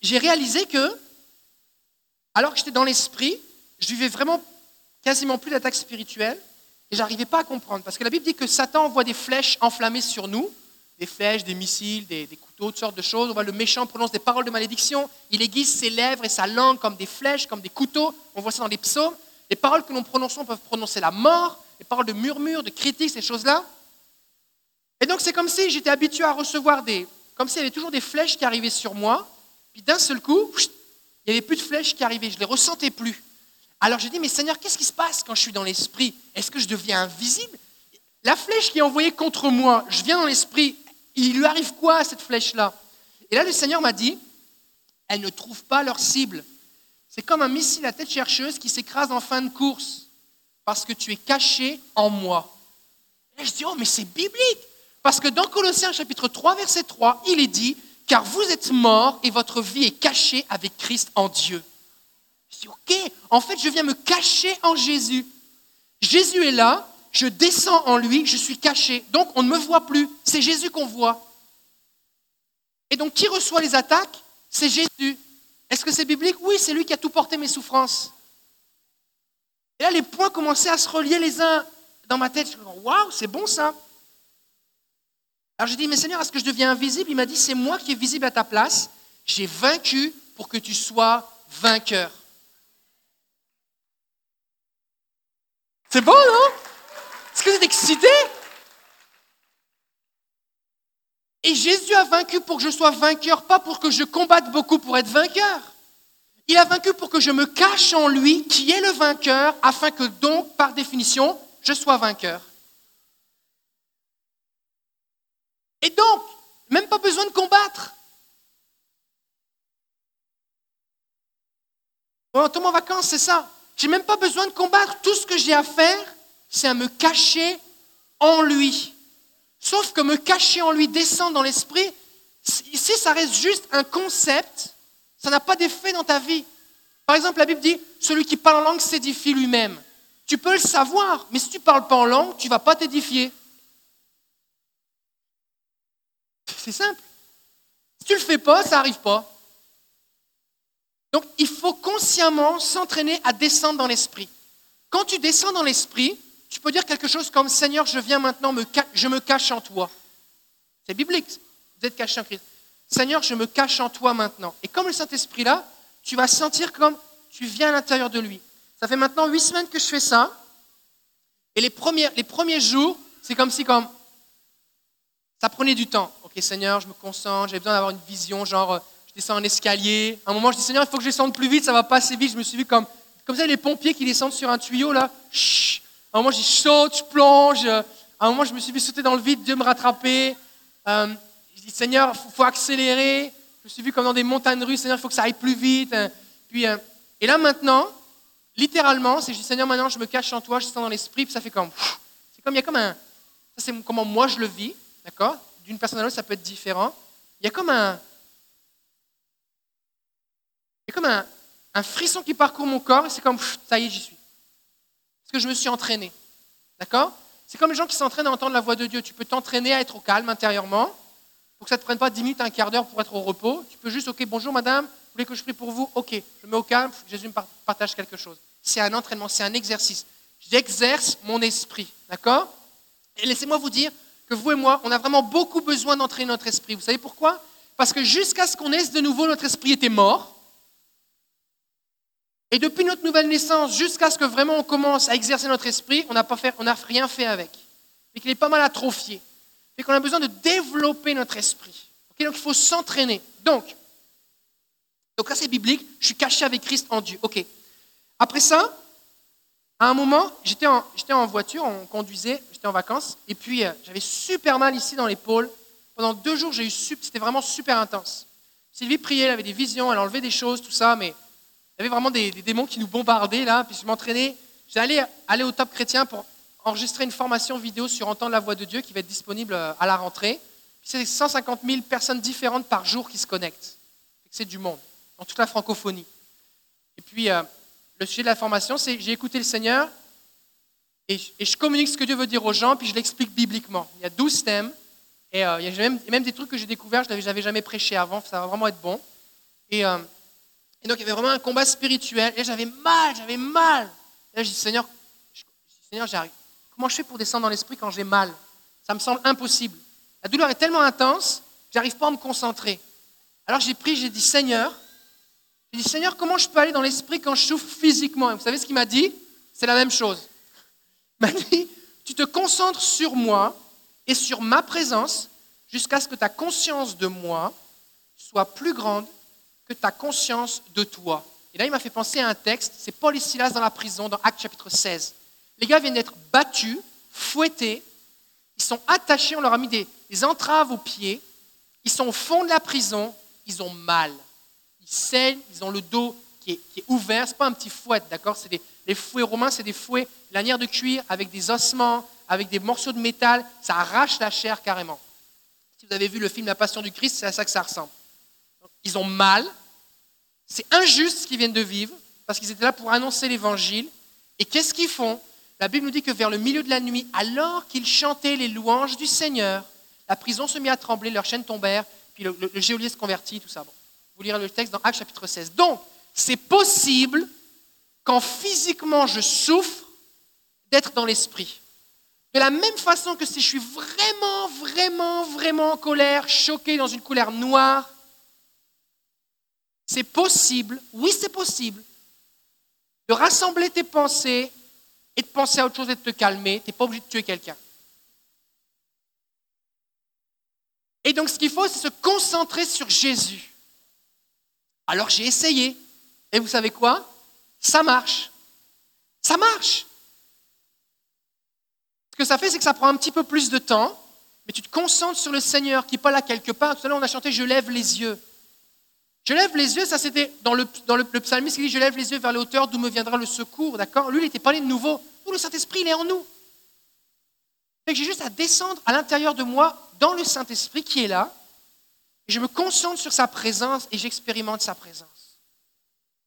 j'ai réalisé que, alors que j'étais dans l'esprit, je vivais vraiment quasiment plus d'attaques spirituelles et j'arrivais pas à comprendre. Parce que la Bible dit que Satan envoie des flèches enflammées sur nous, des flèches, des missiles, des, des couteaux, toutes sortes de choses. On voit le méchant prononce des paroles de malédiction, il aiguise ses lèvres et sa langue comme des flèches, comme des couteaux. On voit ça dans les psaumes. Les paroles que nous prononçons peuvent prononcer la mort, les paroles de murmure, de critique, ces choses-là. Et donc c'est comme si j'étais habitué à recevoir des... Comme s'il y avait toujours des flèches qui arrivaient sur moi, puis d'un seul coup, il n'y avait plus de flèches qui arrivaient, je ne les ressentais plus. Alors j'ai dit, mais Seigneur, qu'est-ce qui se passe quand je suis dans l'esprit? Est-ce que je deviens invisible? La flèche qui est envoyée contre moi, je viens dans l'esprit, il lui arrive quoi à cette flèche-là? Et là, le Seigneur m'a dit, elles ne trouvent pas leur cible. C'est comme un missile à tête chercheuse qui s'écrase en fin de course, parce que tu es caché en moi. Et je dis, oh, mais c'est biblique. Parce que dans Colossiens chapitre 3, verset 3, il est dit, car vous êtes morts et votre vie est cachée avec Christ en Dieu. Je dis, ok, en fait, je viens me cacher en Jésus. Jésus est là, je descends en lui, je suis caché. Donc, on ne me voit plus. C'est Jésus qu'on voit. Et donc, qui reçoit les attaques? C'est Jésus. Est-ce que c'est biblique? Oui, c'est lui qui a tout porté mes souffrances. Et là, les points commençaient à se relier les uns dans ma tête. Je me dis, waouh, c'est bon ça. Alors j'ai dit, mais Seigneur, est-ce que je deviens invisible? Il m'a dit, c'est moi qui est visible à ta place. J'ai vaincu pour que tu sois vainqueur. C'est bon, non? Est-ce que vous êtes excité? Et Jésus a vaincu pour que je sois vainqueur, pas pour que je combatte beaucoup pour être vainqueur. Il a vaincu pour que je me cache en lui, qui est le vainqueur, afin que donc, par définition, je sois vainqueur. Et donc, même pas besoin de combattre. Pendant tout mon vacances, c'est ça. J'ai même pas besoin de combattre. Tout ce que j'ai à faire, c'est à me cacher en lui. Sauf que me cacher en lui, descendre dans l'esprit, ici, ça reste juste un concept. Ça n'a pas d'effet dans ta vie. Par exemple, la Bible dit, celui qui parle en langue s'édifie lui-même. Tu peux le savoir, mais si tu ne parles pas en langue, tu ne vas pas t'édifier. C'est simple. Si tu ne le fais pas, ça n'arrive pas. Donc, il faut consciemment s'entraîner à descendre dans l'esprit. Quand tu descends dans l'esprit, tu peux dire quelque chose comme Seigneur, je viens maintenant, me je me cache en toi. C'est biblique. Vous êtes caché en Christ. Seigneur, je me cache en toi maintenant. Et comme le Saint-Esprit là, tu vas sentir comme tu viens à l'intérieur de lui. Ça fait maintenant huit semaines que je fais ça. Et les premiers, les premiers jours, c'est comme si comme ça prenait du temps. Seigneur, je me concentre, j'ai besoin d'avoir une vision, genre descends un escalier. À un moment, je dis Seigneur, il faut que je descende plus vite, ça va pas assez vite. Je me suis vu comme, comme ça, les pompiers qui descendent sur un tuyau, là. Chut. À un moment, je je saute, je plonge. À un moment, je me suis vu sauter dans le vide, Dieu me rattraper. Euh, je dis Seigneur, il faut, accélérer. Je me suis vu comme dans des montagnes russes, Seigneur, il faut que ça aille plus vite. Puis, euh, et là, maintenant, littéralement, c'est je dis Seigneur, maintenant, je me cache en toi, je descends dans l'esprit, puis ça fait comme. C'est comme, il y a comme un. Ça, c'est comment moi je le vis, d'accord? D'une personne à l'autre, ça peut être différent. Il y a comme un, c'est comme un, frisson qui parcourt mon corps et c'est comme, ça y est, j'y suis. Parce que je me suis entraîné. D'accord? C'est comme les gens qui s'entraînent à entendre la voix de Dieu. Tu peux t'entraîner à être au calme intérieurement pour que ça ne te prenne pas 10 minutes, un quart d'heure pour être au repos. Tu peux juste, ok, bonjour madame, vous voulez que je prie pour vous? Ok, je me mets au calme, Jésus me partage quelque chose. C'est un entraînement, c'est un exercice. J'exerce mon esprit. D'accord? Et laissez-moi vous dire que vous et moi, on a vraiment beaucoup besoin d'entraîner notre esprit. Vous savez pourquoi? Parce que jusqu'à ce qu'on naisse de nouveau, notre esprit était mort. Et depuis notre nouvelle naissance jusqu'à ce que vraiment on commence à exercer notre esprit, on n'a rien fait avec. Et qu'il est pas mal atrophié. Et qu'on a besoin de développer notre esprit. donc il faut s'entraîner. Donc, donc là c'est biblique, je suis caché avec Christ en Dieu. Après ça, à un moment, j'étais en, voiture, on conduisait, j'étais en vacances, et puis euh, j'avais super mal ici dans l'épaule. Pendant deux jours, j'ai eu c'était vraiment super intense. Sylvie priait, elle avait des visions, elle enlevait des choses, tout ça, mais il y avait vraiment des, démons qui nous bombardaient là, puis je m'entraînais. J'allais aller au Top Chrétien pour enregistrer une formation vidéo sur Entendre la voix de Dieu qui va être disponible euh, à la rentrée. C'est 150 000 personnes différentes par jour qui se connectent. C'est du monde, dans toute la francophonie. Et puis, euh, le sujet de la formation, c'est j'ai écouté le Seigneur et, je communique ce que Dieu veut dire aux gens, puis je l'explique bibliquement. Il y a 12 thèmes, et euh, il y a même, des trucs que j'ai découverts, je n'avais jamais prêché avant, ça va vraiment être bon. Et, euh, et donc, il y avait vraiment un combat spirituel. Et j'avais mal, j'avais mal. Et là, je dis, Seigneur, Seigneur. Comment je fais pour descendre dans l'esprit quand j'ai mal? Ça me semble impossible. La douleur est tellement intense, j'arrive pas à me concentrer. Alors j'ai pris, j'ai dit, Seigneur, j'ai dit, Seigneur, comment je peux aller dans l'esprit quand je souffre physiquement? Et vous savez ce qu'il m'a dit? C'est la même chose. M'a dit, tu te concentres sur moi et sur ma présence jusqu'à ce que ta conscience de moi soit plus grande que ta conscience de toi. Et là, il m'a fait penser à un texte, c'est Paul et Silas dans la prison, dans Actes chapitre 16. Les gars viennent d'être battus, fouettés, ils sont attachés, on leur a mis des, entraves aux pieds, ils sont au fond de la prison, ils ont mal. Ils saignent, ils ont le dos qui est, qui est ouvert, ce n'est pas un petit fouet, d'accord C'est des, Les fouets romains, c'est des fouets lanières de cuir avec des ossements, avec des morceaux de métal, ça arrache la chair carrément. Si vous avez vu le film La Passion du Christ, c'est à ça que ça ressemble. Ils ont mal, c'est injuste ce qu'ils viennent de vivre, parce qu'ils étaient là pour annoncer l'évangile. Et qu'est-ce qu'ils font? La Bible nous dit que vers le milieu de la nuit, alors qu'ils chantaient les louanges du Seigneur, la prison se mit à trembler, leurs chaînes tombèrent, puis le, le, se convertit, tout ça. Bon. Vous lirez le texte dans Actes chapitre 16. Donc, c'est possible, quand physiquement je souffre, d'être dans l'esprit. De la même façon que si je suis vraiment, vraiment, vraiment en colère, choqué dans une colère noire, c'est possible, oui c'est possible, de rassembler tes pensées et de penser à autre chose et de te calmer. Tu n'es pas obligé de tuer quelqu'un. Et donc ce qu'il faut, c'est se concentrer sur Jésus. Alors j'ai essayé. Et vous savez quoi? Ça marche. Ça marche. Ce que ça fait, c'est que ça prend un petit peu plus de temps, mais tu te concentres sur le Seigneur qui n'est pas là quelque part. Tout à l'heure, on a chanté Je lève les yeux. Je lève les yeux, ça c'était dans le, dans psalmiste qui dit Je lève les yeux vers les hauteurs d'où me viendra le secours. D'accord? Lui, il n'était pas né de nouveau. Nous, le Saint-Esprit, il est en nous. Fait j'ai juste à descendre à l'intérieur de moi, dans le Saint-Esprit qui est là, et je me concentre sur sa présence et j'expérimente sa présence.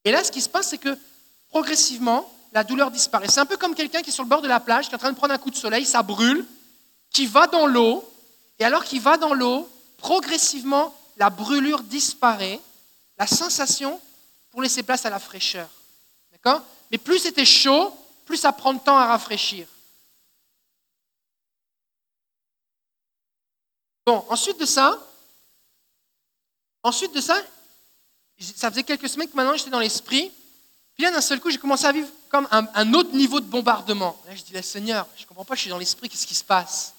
Et là, ce qui se passe, c'est que progressivement, la douleur disparaît. C'est un peu comme quelqu'un qui est sur le bord de la plage, qui est en train de prendre un coup de soleil, ça brûle, qui va dans l'eau, et alors qu'il va dans l'eau, progressivement, la brûlure disparaît, la sensation pour laisser place à la fraîcheur. D'accord? Mais plus c'était chaud, plus ça prend de temps à rafraîchir. Bon, ensuite de ça, ensuite de ça, ça faisait quelques semaines que maintenant j'étais dans l'esprit. Puis d'un seul coup, j'ai commencé à vivre comme un, autre niveau de bombardement. Là, je dis, là, Seigneur, je ne comprends pas, je suis dans l'esprit, qu'est-ce qui se passe?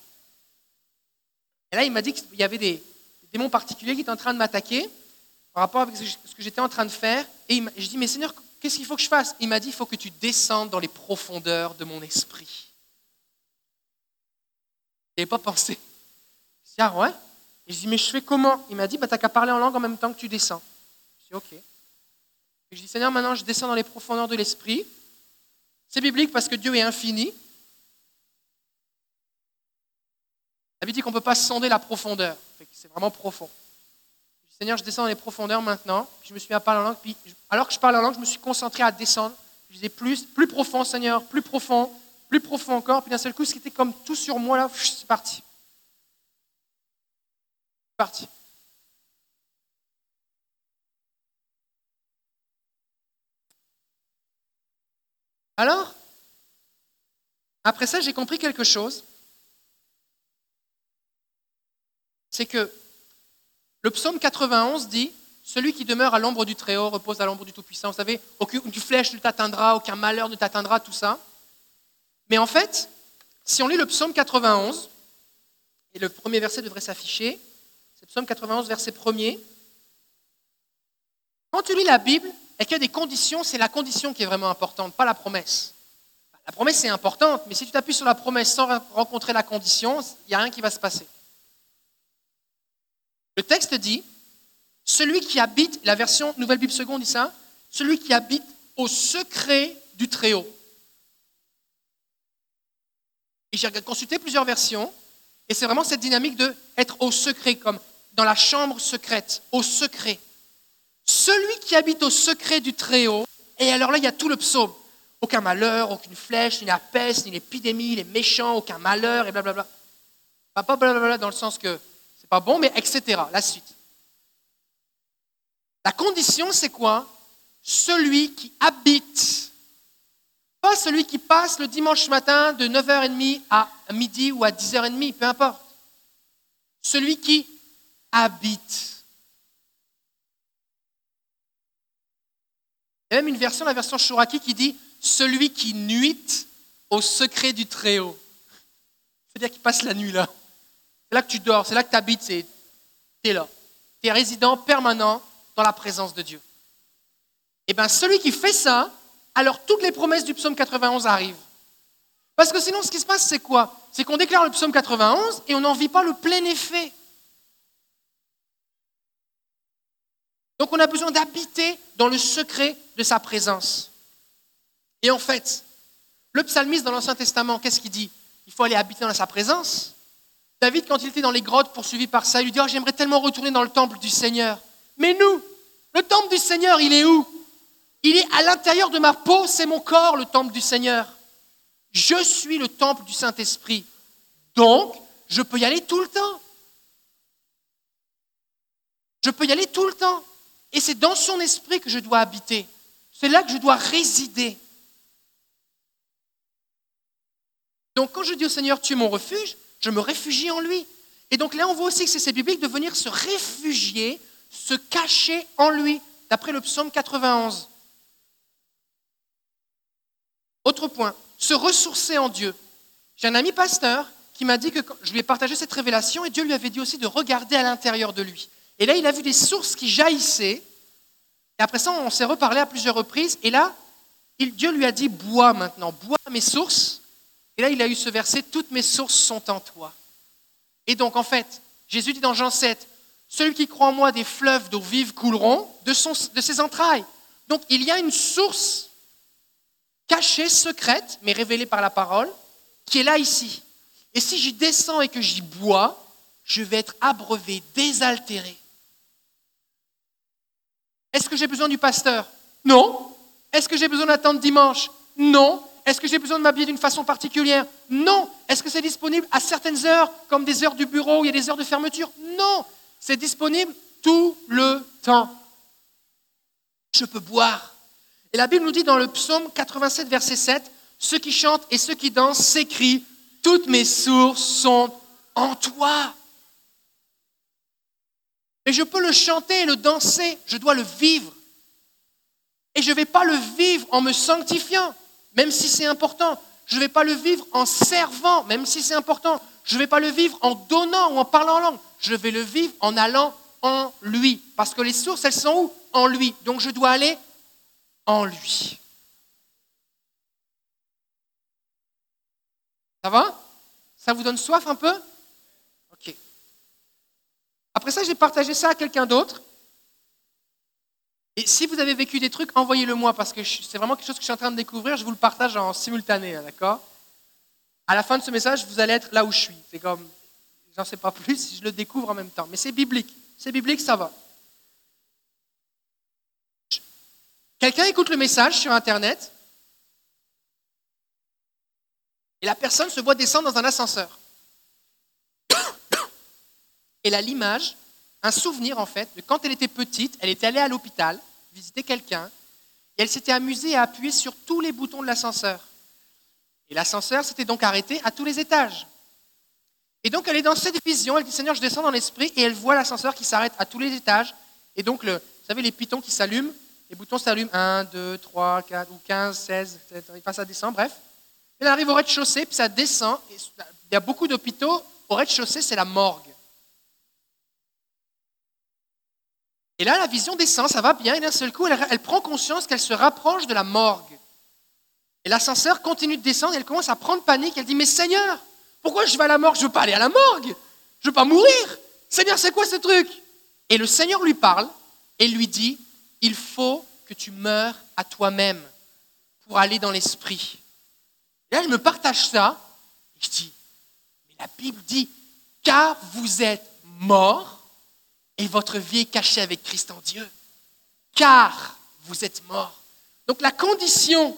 Et là, il m'a dit qu'il y avait des, démons particuliers qui étaient en train de m'attaquer par rapport avec ce que j'étais en train de faire. Et je dis, mais Seigneur, qu'est-ce qu'il faut que je fasse? Il m'a dit, il faut que tu descendes dans les profondeurs de mon esprit. Je n'avais pas pensé. Je dis, ah ouais? Et je dis, mais je fais comment? Il m'a dit, bah, tu n'as qu'à parler en langue en même temps que tu descends. Je dis, ok. Je dis, Seigneur, maintenant je descends dans les profondeurs de l'esprit. C'est biblique parce que Dieu est infini. La Bible dit qu'on ne peut pas sonder la profondeur. C'est vraiment profond. Je dis, Seigneur, je descends dans les profondeurs maintenant. Je me suis mis à parler en langue. Puis, alors que je parle en langue, je me suis concentré à descendre. Je disais plus, plus profond, Seigneur, plus profond, plus profond encore. Puis d'un seul coup, ce qui était comme tout sur moi, là, c'est parti. C'est parti. Alors, après ça, j'ai compris quelque chose. C'est que le psaume 91 dit Celui qui demeure à l'ombre du Très-Haut repose à l'ombre du Tout-Puissant. Vous savez, aucune flèche ne t'atteindra, aucun malheur ne t'atteindra, tout ça. Mais en fait, si on lit le psaume 91, et le premier verset devrait s'afficher, c'est psaume 91, verset 1er. Quand tu lis la Bible, et qu'il y a des conditions, c'est la condition qui est vraiment importante, pas la promesse. La promesse est importante, mais si tu t'appuies sur la promesse sans rencontrer la condition, il n'y a rien qui va se passer. Le texte dit, celui qui habite, la version Nouvelle Bible seconde dit ça, celui qui habite au secret du Très-Haut. Et j'ai consulté plusieurs versions, et c'est vraiment cette dynamique de être au secret, comme dans la chambre secrète, au secret. Celui qui habite au secret du Très-Haut, et alors là, il y a tout le psaume. Aucun malheur, aucune flèche, ni la peste, ni l'épidémie, les méchants, aucun malheur, et blablabla. Pas blablabla dans le sens que c'est pas bon, mais etc. La suite. La condition, c'est quoi? Celui qui habite. Pas celui qui passe le dimanche matin de 9h30 à midi ou à 10h30, peu importe. Celui qui habite. Il y a même une version, la version Shuraki, qui dit celui qui nuit au secret du Très-Haut. C'est-à-dire qu'il passe la nuit là. C'est là que tu dors, c'est là que tu habites, tu es là. Tu es résident permanent dans la présence de Dieu. Et eh bien celui qui fait ça, alors toutes les promesses du psaume 91 arrivent. Parce que sinon, ce qui se passe, c'est quoi? C'est qu'on déclare le psaume 91 et on n'en vit pas le plein effet. Donc on a besoin d'habiter dans le secret de sa présence. Et en fait, le psalmiste dans l'Ancien Testament, qu'est-ce qu'il dit? Il faut aller habiter dans sa présence. David, quand il était dans les grottes poursuivi par ça, il lui dit oh, J'aimerais tellement retourner dans le temple du Seigneur. Mais nous, le temple du Seigneur, il est où? Il est à l'intérieur de ma peau, c'est mon corps, le temple du Seigneur. Je suis le temple du Saint-Esprit. Donc, je peux y aller tout le temps. Je peux y aller tout le temps. Et c'est dans son esprit que je dois habiter. C'est là que je dois résider. Donc quand je dis au Seigneur, tu es mon refuge, je me réfugie en lui. Et donc là, on voit aussi que c'est biblique de venir se réfugier, se cacher en lui, d'après le psaume 91. Autre point, se ressourcer en Dieu. J'ai un ami pasteur qui m'a dit que je lui ai partagé cette révélation et Dieu lui avait dit aussi de regarder à l'intérieur de lui. Et là, il a vu des sources qui jaillissaient. Et après ça, on s'est reparlé à plusieurs reprises. Et là, Dieu lui a dit, bois maintenant, bois mes sources. Et là, il a eu ce verset, toutes mes sources sont en toi. Et donc, en fait, Jésus dit dans Jean 7, celui qui croit en moi, des fleuves d'eau vive couleront de, de ses entrailles. Donc, il y a une source cachée, secrète, mais révélée par la parole, qui est là ici. Et si j'y descends et que j'y bois, je vais être abreuvé, désaltéré. Est-ce que j'ai besoin du pasteur? Non. Est-ce que j'ai besoin d'attendre dimanche? Non. Est-ce que j'ai besoin de m'habiller d'une façon particulière? Non. Est-ce que c'est disponible à certaines heures, comme des heures du bureau où il y a des heures de fermeture? Non. C'est disponible tout le temps. Je peux boire. Et la Bible nous dit dans le psaume 87, verset 7, ceux qui chantent et ceux qui dansent s'écrient, toutes mes sources sont en toi. Et je peux le chanter le danser, je dois le vivre. Et je ne vais pas le vivre en me sanctifiant même si c'est important. Je ne vais pas le vivre en servant, même si c'est important. Je ne vais pas le vivre en donnant ou en parlant en langue. Je vais le vivre en allant en lui. Parce que les sources, elles sont où? En lui. Donc je dois aller en lui. Ça va? Ça vous donne soif un peu? Après ça, j'ai partagé ça à quelqu'un d'autre. Et si vous avez vécu des trucs, envoyez-le moi parce que c'est vraiment quelque chose que je suis en train de découvrir. Je vous le partage en simultané, hein, d'accord? À la fin de ce message, vous allez être là où je suis. C'est comme, j'en sais pas plus, je le découvre en même temps. Mais c'est biblique. C'est biblique, ça va. Quelqu'un écoute le message sur Internet et la personne se voit descendre dans un ascenseur. Elle a l'image un souvenir en fait de quand elle était petite, elle était allée à l'hôpital visiter quelqu'un et elle s'était amusée à appuyer sur tous les boutons de l'ascenseur. Et l'ascenseur s'était donc arrêté à tous les étages. Et donc elle est dans cette vision, elle dit Seigneur, je descends dans l'esprit et elle voit l'ascenseur qui s'arrête à tous les étages. Et donc, vous savez, les pitons qui s'allument, les boutons s'allument 1, 2, 3, 4 ou 15, 16, enfin ça descend, bref. Elle arrive au rez-de-chaussée, puis ça descend. il y a beaucoup d'hôpitaux. Au rez-de-chaussée, c'est la morgue. Et là, la vision descend, ça va bien, et d'un seul coup, elle, prend conscience qu'elle se rapproche de la morgue. Et l'ascenseur continue de descendre, et elle commence à prendre panique. Elle dit, mais Seigneur, pourquoi je vais à la morgue? Je ne veux pas aller à la morgue. Je ne veux pas mourir. Seigneur, c'est quoi ce truc? Et le Seigneur lui parle et lui dit, il faut que tu meurs à toi-même pour aller dans l'esprit. Et là, elle me partage ça. Et je dis, mais la Bible dit, car vous êtes mort et votre vie est cachée avec Christ en Dieu, car vous êtes mort. Donc la condition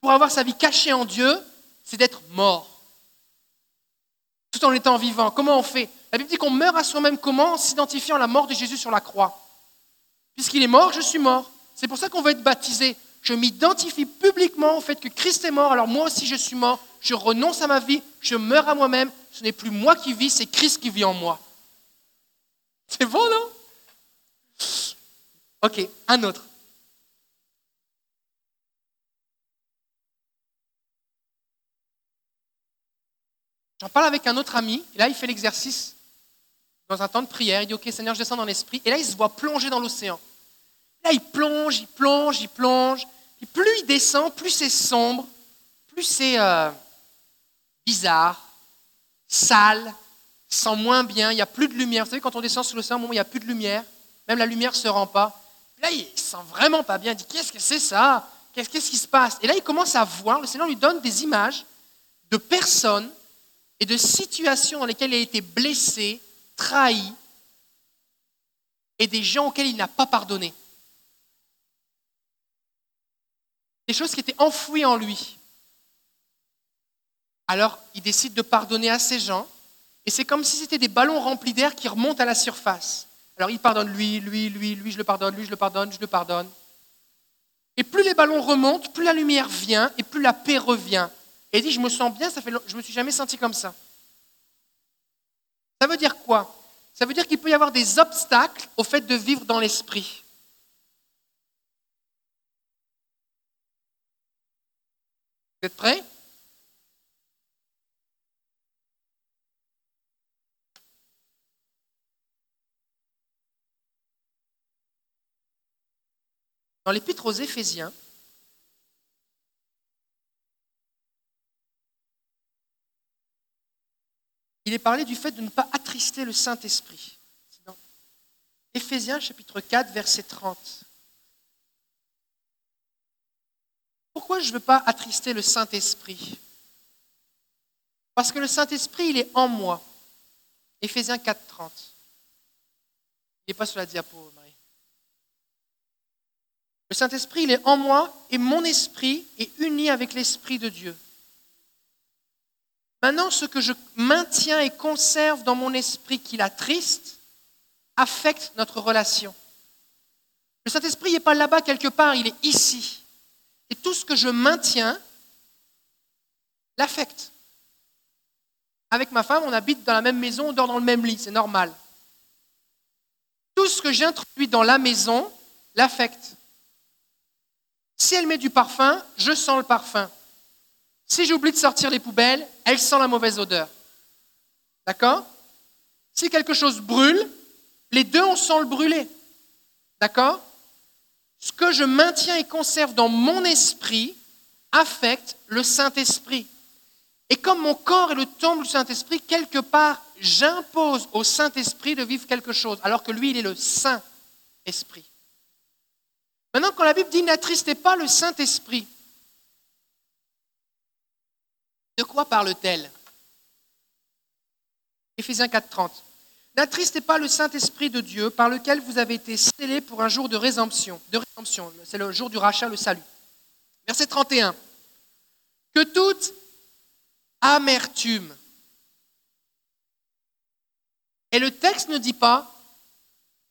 pour avoir sa vie cachée en Dieu, c'est d'être mort. Tout en étant vivant. Comment on fait? La Bible dit qu'on meurt à soi-même comment? En s'identifiant à la mort de Jésus sur la croix. Puisqu'il est mort, je suis mort. C'est pour ça qu'on veut être baptisé. Je m'identifie publiquement au fait que Christ est mort, alors moi aussi je suis mort. Je renonce à ma vie, je meurs à moi-même. Ce n'est plus moi qui vis, c'est Christ qui vit en moi. C'est bon, non? Ok, un autre. J'en parle avec un autre ami, et là il fait l'exercice dans un temps de prière. Il dit Ok, Seigneur, je descends dans l'esprit. Et là, il se voit plonger dans l'océan. Là, il plonge, il plonge, il plonge. Et plus il descend, plus c'est sombre, plus c'est euh, bizarre, sale, sent moins bien, il n'y a plus de lumière. Vous savez, quand on descend sous l'océan, il n'y a plus de lumière, même la lumière ne se rend pas. Là, il sent vraiment pas bien. Il dit Qu'est-ce que c'est ça? Qu'est-ce qui se passe? Et là, il commence à voir, le Seigneur lui donne des images de personnes et de situations dans lesquelles il a été blessé, trahi, et des gens auxquels il n'a pas pardonné. Des choses qui étaient enfouies en lui. Alors, il décide de pardonner à ces gens, et c'est comme si c'était des ballons remplis d'air qui remontent à la surface. Alors, il pardonne lui, lui, lui, lui, je le pardonne, lui, je le pardonne, je le pardonne. Et plus les ballons remontent, plus la lumière vient et plus la paix revient. Et il dit, je me sens bien, ça fait, je ne me suis jamais senti comme ça. Ça veut dire quoi? Ça veut dire qu'il peut y avoir des obstacles au fait de vivre dans l'esprit. Vous êtes prêts? Dans l'épître aux Éphésiens, il est parlé du fait de ne pas attrister le Saint-Esprit. Éphésiens chapitre 4, verset 30. Pourquoi je ne veux pas attrister le Saint-Esprit? Parce que le Saint-Esprit, il est en moi. Éphésiens 4, 30. Il n'est pas sur la diapo, Marie. Saint-Esprit, il est en moi et mon esprit est uni avec l'Esprit de Dieu. Maintenant, ce que je maintiens et conserve dans mon esprit qui l'attriste affecte notre relation. Le Saint-Esprit n'est pas là-bas quelque part, il est ici. Et tout ce que je maintiens l'affecte. Avec ma femme, on habite dans la même maison, on dort dans le même lit, c'est normal. Tout ce que j'introduis dans la maison l'affecte. Si elle met du parfum, je sens le parfum. Si j'oublie de sortir les poubelles, elle sent la mauvaise odeur. D'accord? Si quelque chose brûle, les deux, on sent le brûler. D'accord? Ce que je maintiens et conserve dans mon esprit affecte le Saint-Esprit. Et comme mon corps est le temple du Saint-Esprit, quelque part, j'impose au Saint-Esprit de vivre quelque chose, alors que lui, il est le Saint-Esprit. Maintenant, quand la Bible dit n'attristez pas le Saint-Esprit, de quoi parle-t-elle? Éphésiens 4.30. N'attristez pas le Saint-Esprit de Dieu par lequel vous avez été scellés pour un jour de rédemption. De rédemption. C'est le jour du rachat, le salut. Verset 31. Que toute amertume. Et le texte ne dit pas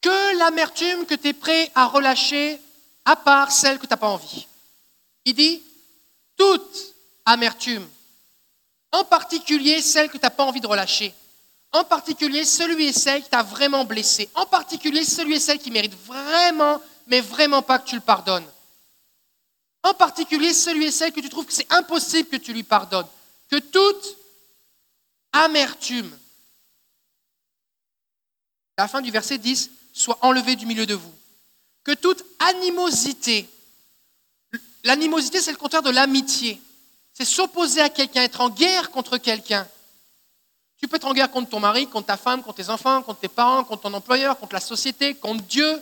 que l'amertume que tu es prêt à relâcher à part celle que tu n'as pas envie. Il dit toute amertume, en particulier celle que tu n'as pas envie de relâcher, en particulier celui et celle qui t'a vraiment blessé, en particulier celui et celle qui mérite vraiment, mais vraiment pas que tu le pardonnes. En particulier celui et celle que tu trouves que c'est impossible que tu lui pardonnes. Que toute amertume, la fin du verset 10, soit enlevée du milieu de vous que toute animosité, l'animosité c'est le contraire de l'amitié, c'est s'opposer à quelqu'un, être en guerre contre quelqu'un. Tu peux être en guerre contre ton mari, contre ta femme, contre tes enfants, contre tes parents, contre ton employeur, contre la société, contre Dieu,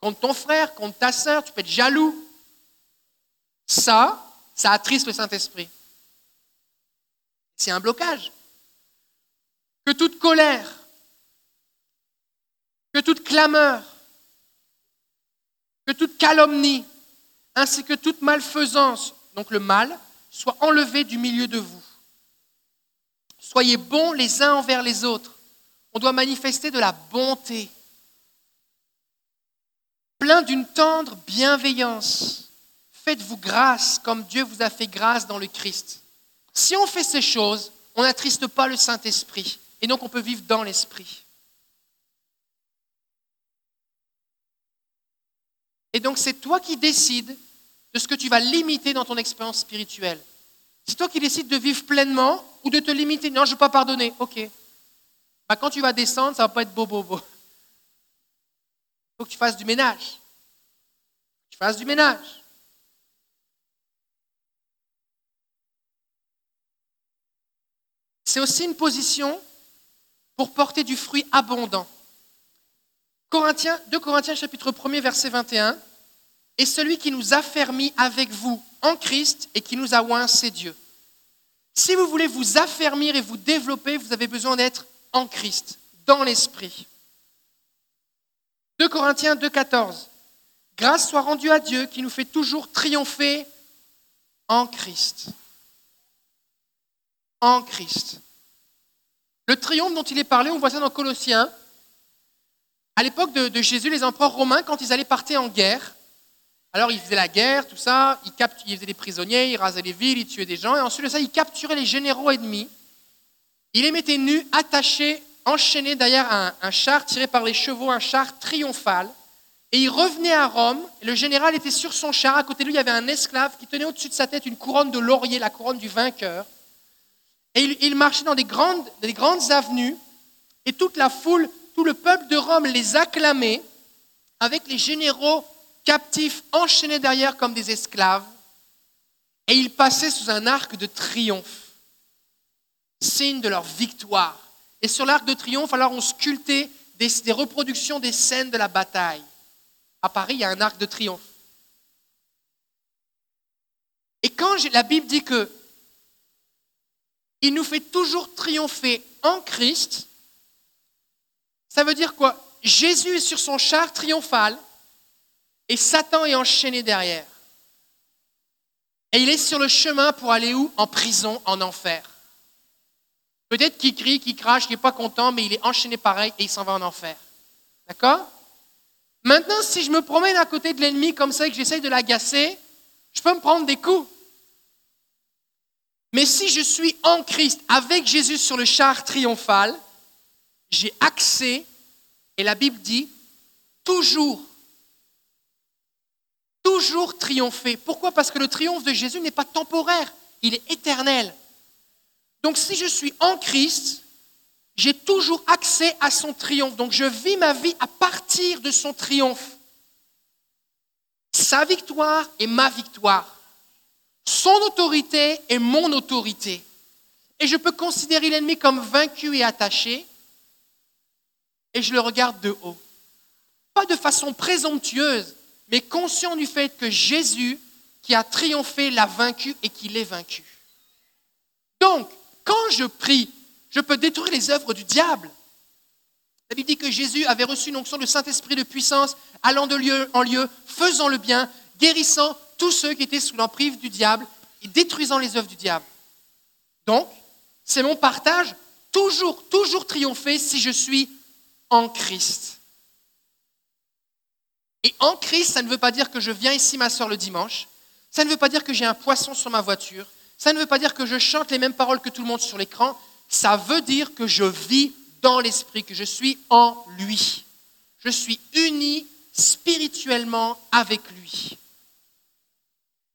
contre ton frère, contre ta sœur, tu peux être jaloux. Ça, ça attriste le Saint-Esprit. C'est un blocage. Que toute colère, que toute clameur, que toute calomnie, ainsi que toute malfaisance, donc le mal, soit enlevé du milieu de vous. Soyez bons les uns envers les autres. On doit manifester de la bonté. plein d'une tendre bienveillance. Faites-vous grâce comme Dieu vous a fait grâce dans le Christ. Si on fait ces choses, on n'attriste pas le Saint-Esprit. Et donc on peut vivre dans l'Esprit. Et donc c'est toi qui décides de ce que tu vas limiter dans ton expérience spirituelle. C'est toi qui décides de vivre pleinement ou de te limiter. Non, je ne veux pas pardonner. Ok. Bah, quand tu vas descendre, ça ne va pas être beau, beau, beau. Il faut que tu fasses du ménage. Tu fasses du ménage. C'est aussi une position pour porter du fruit abondant. Corinthiens, 2 Corinthiens chapitre 1 verset 21, et celui qui nous a avec vous en Christ et qui nous a oint, c'est Dieu. Si vous voulez vous affermir et vous développer, vous avez besoin d'être en Christ, dans l'Esprit. 2 Corinthiens 2,14. Grâce soit rendue à Dieu qui nous fait toujours triompher en Christ. En Christ. Le triomphe dont il est parlé, on voit ça dans Colossiens. À l'époque de, Jésus, les empereurs romains, quand ils allaient partir en guerre, alors ils faisaient la guerre, tout ça, ils, ils faisaient des prisonniers, ils rasaient les villes, ils tuaient des gens, et ensuite de ça, ils capturaient les généraux ennemis, ils les mettaient nus, attachés, enchaînés derrière un, un char tiré par les chevaux, un char triomphal, et ils revenaient à Rome, et le général était sur son char, à côté de lui, il y avait un esclave qui tenait au-dessus de sa tête une couronne de laurier, la couronne du vainqueur, et il, marchait dans des grandes, des grandes avenues, et toute la foule, tout le peuple de Rome les acclamait, avec les généraux captifs enchaînés derrière comme des esclaves, et ils passaient sous un arc de triomphe, signe de leur victoire. Et sur l'arc de triomphe, alors on sculptait des, reproductions des scènes de la bataille. À Paris, il y a un arc de triomphe. Et quand la Bible dit que il nous fait toujours triompher en Christ, ça veut dire quoi? Jésus est sur son char triomphal et Satan est enchaîné derrière. Et il est sur le chemin pour aller où? En prison, en enfer. Peut-être qu'il crie, qu'il crache, qu'il n'est pas content, mais il est enchaîné pareil et il s'en va en enfer. D'accord? Maintenant, si je me promène à côté de l'ennemi comme ça et que j'essaye de l'agacer, je peux me prendre des coups. Mais si je suis en Christ avec Jésus sur le char triomphal, j'ai accès, et la Bible dit, toujours, toujours triompher. Pourquoi? Parce que le triomphe de Jésus n'est pas temporaire, il est éternel. Donc si je suis en Christ, j'ai toujours accès à son triomphe. Donc je vis ma vie à partir de son triomphe. Sa victoire est ma victoire son autorité est mon autorité. Et je peux considérer l'ennemi comme vaincu et attaché, et je le regarde de haut. Pas de façon présomptueuse, mais conscient du fait que Jésus, qui a triomphé, l'a vaincu et qu'il est vaincu. Donc, quand je prie, je peux détruire les œuvres du diable. La Bible dit que Jésus avait reçu une onction de Saint-Esprit de puissance, allant de lieu en lieu, faisant le bien, guérissant tous ceux qui étaient sous l'emprise du diable et détruisant les œuvres du diable. Donc, c'est mon partage toujours, toujours triompher si je suis en Christ. Et en Christ, ça ne veut pas dire que je viens ici ma soeur le dimanche, ça ne veut pas dire que j'ai un poisson sur ma voiture, ça ne veut pas dire que je chante les mêmes paroles que tout le monde sur l'écran, ça veut dire que je vis dans l'Esprit, que je suis en lui. Je suis uni spirituellement avec lui.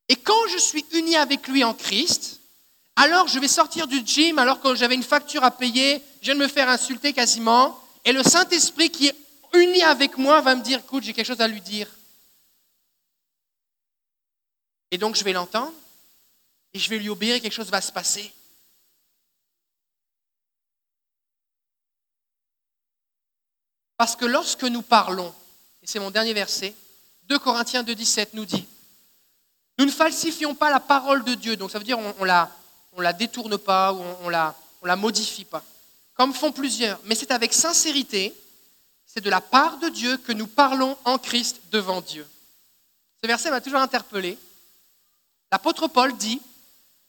Et quand je suis uni avec lui en Christ, alors je vais sortir du gym alors que j'avais une facture à payer, je viens de me faire insulter quasiment, et le Saint-Esprit qui est uni avec moi va me dire, écoute, j'ai quelque chose à lui dire. Et donc je vais l'entendre, et je vais lui obéir, et quelque chose va se passer. Parce que lorsque nous parlons, et c'est mon dernier verset, 2 Corinthiens 2.17 nous dit, nous ne falsifions pas la parole de Dieu, donc ça veut dire on, ne la, détourne pas ou on, la, on la modifie pas, comme font plusieurs, mais c'est avec sincérité, c'est de la part de Dieu que nous parlons en Christ devant Dieu. Ce verset m'a toujours interpellé. L'apôtre Paul dit,